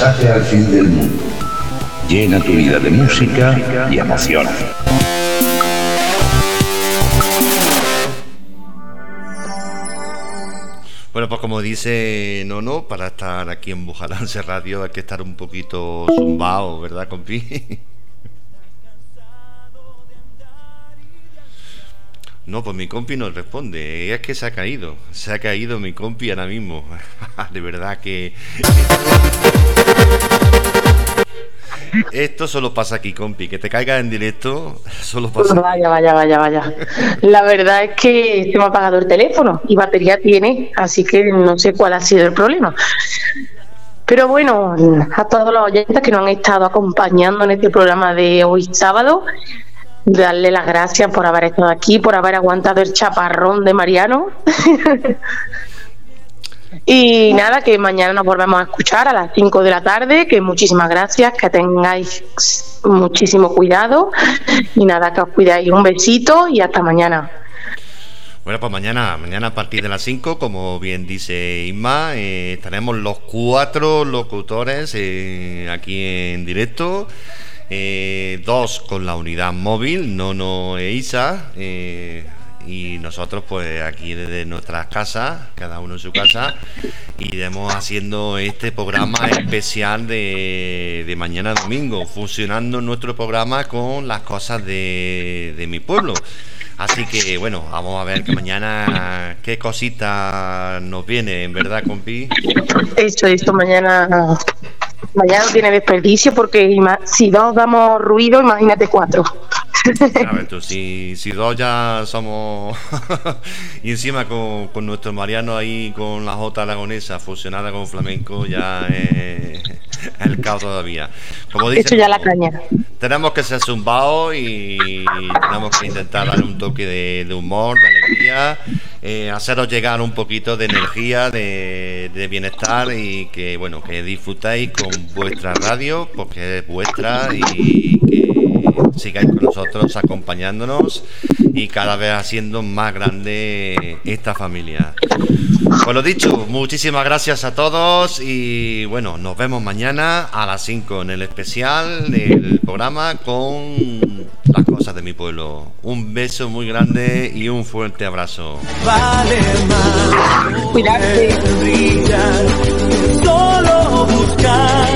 Mensaje al fin del mundo. Llena tu vida de música y emociona. Bueno, pues como dice Nono, para estar aquí en Bujalance Radio hay que estar un poquito zumbado, ¿verdad, compi? No, pues mi compi no responde. Es que se ha caído. Se ha caído mi compi ahora mismo. <laughs> De verdad que. Esto solo pasa aquí, compi. Que te caigas en directo, solo pasa. aquí. Vaya, vaya, vaya, vaya. La verdad es que se me ha apagado el teléfono y batería tiene, así que no sé cuál ha sido el problema. Pero bueno, a todos los oyentes que nos han estado acompañando en este programa de hoy sábado, darle las gracias por haber estado aquí, por haber aguantado el chaparrón de Mariano. <laughs> Y nada, que mañana nos volvemos a escuchar a las 5 de la tarde, que muchísimas gracias, que tengáis muchísimo cuidado y nada, que os cuidáis. Un besito y hasta mañana. Bueno, pues mañana, mañana a partir de las 5, como bien dice Isma, eh, estaremos los cuatro locutores eh, aquí en directo. eh, dos con la unidad móvil, Nono e Isa. Y nosotros, pues aquí desde nuestras casas, cada uno en su casa, iremos haciendo este programa especial de, de mañana domingo, fusionando nuestro programa con las cosas de, de mi pueblo. Así que bueno, vamos a ver que mañana qué cosita nos viene, en verdad, compi. Esto, esto mañana, no tiene desperdicio porque si dos damos ruido, imagínate cuatro. A ver si, dos ya somos <laughs> y encima con, con nuestro Mariano ahí con la J aragonesa fusionada con flamenco ya es <laughs> el caos todavía. Como dice, ya la caña. tenemos que ser zumbados y tenemos que intentar dar un toque de, de humor, de alegría, eh, haceros llegar un poquito de energía, de, de bienestar y que bueno que disfrutéis con vuestra radio porque es vuestra y que sigáis con nosotros acompañándonos y cada vez haciendo más grande esta familia. Pues lo dicho, muchísimas gracias a todos y bueno, nos vemos mañana a las 5 en el especial del programa con las cosas de mi pueblo. Un beso muy grande y un fuerte abrazo. Vale más Cuidarte. brillar, solo buscar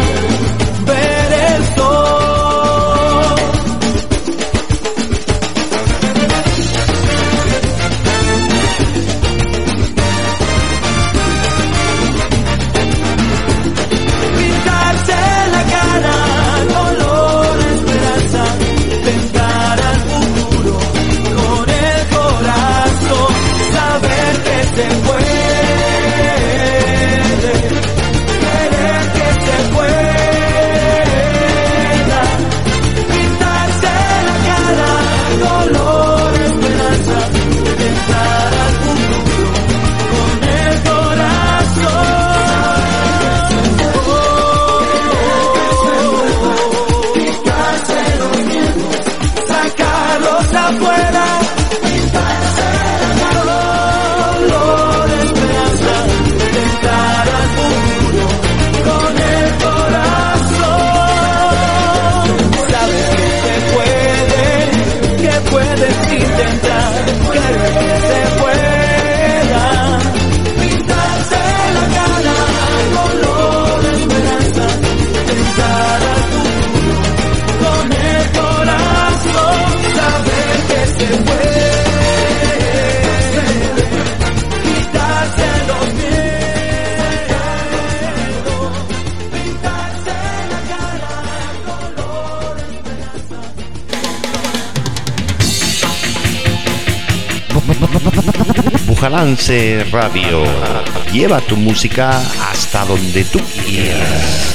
Bujalance Radio. Lleva tu música hasta donde tú quieras.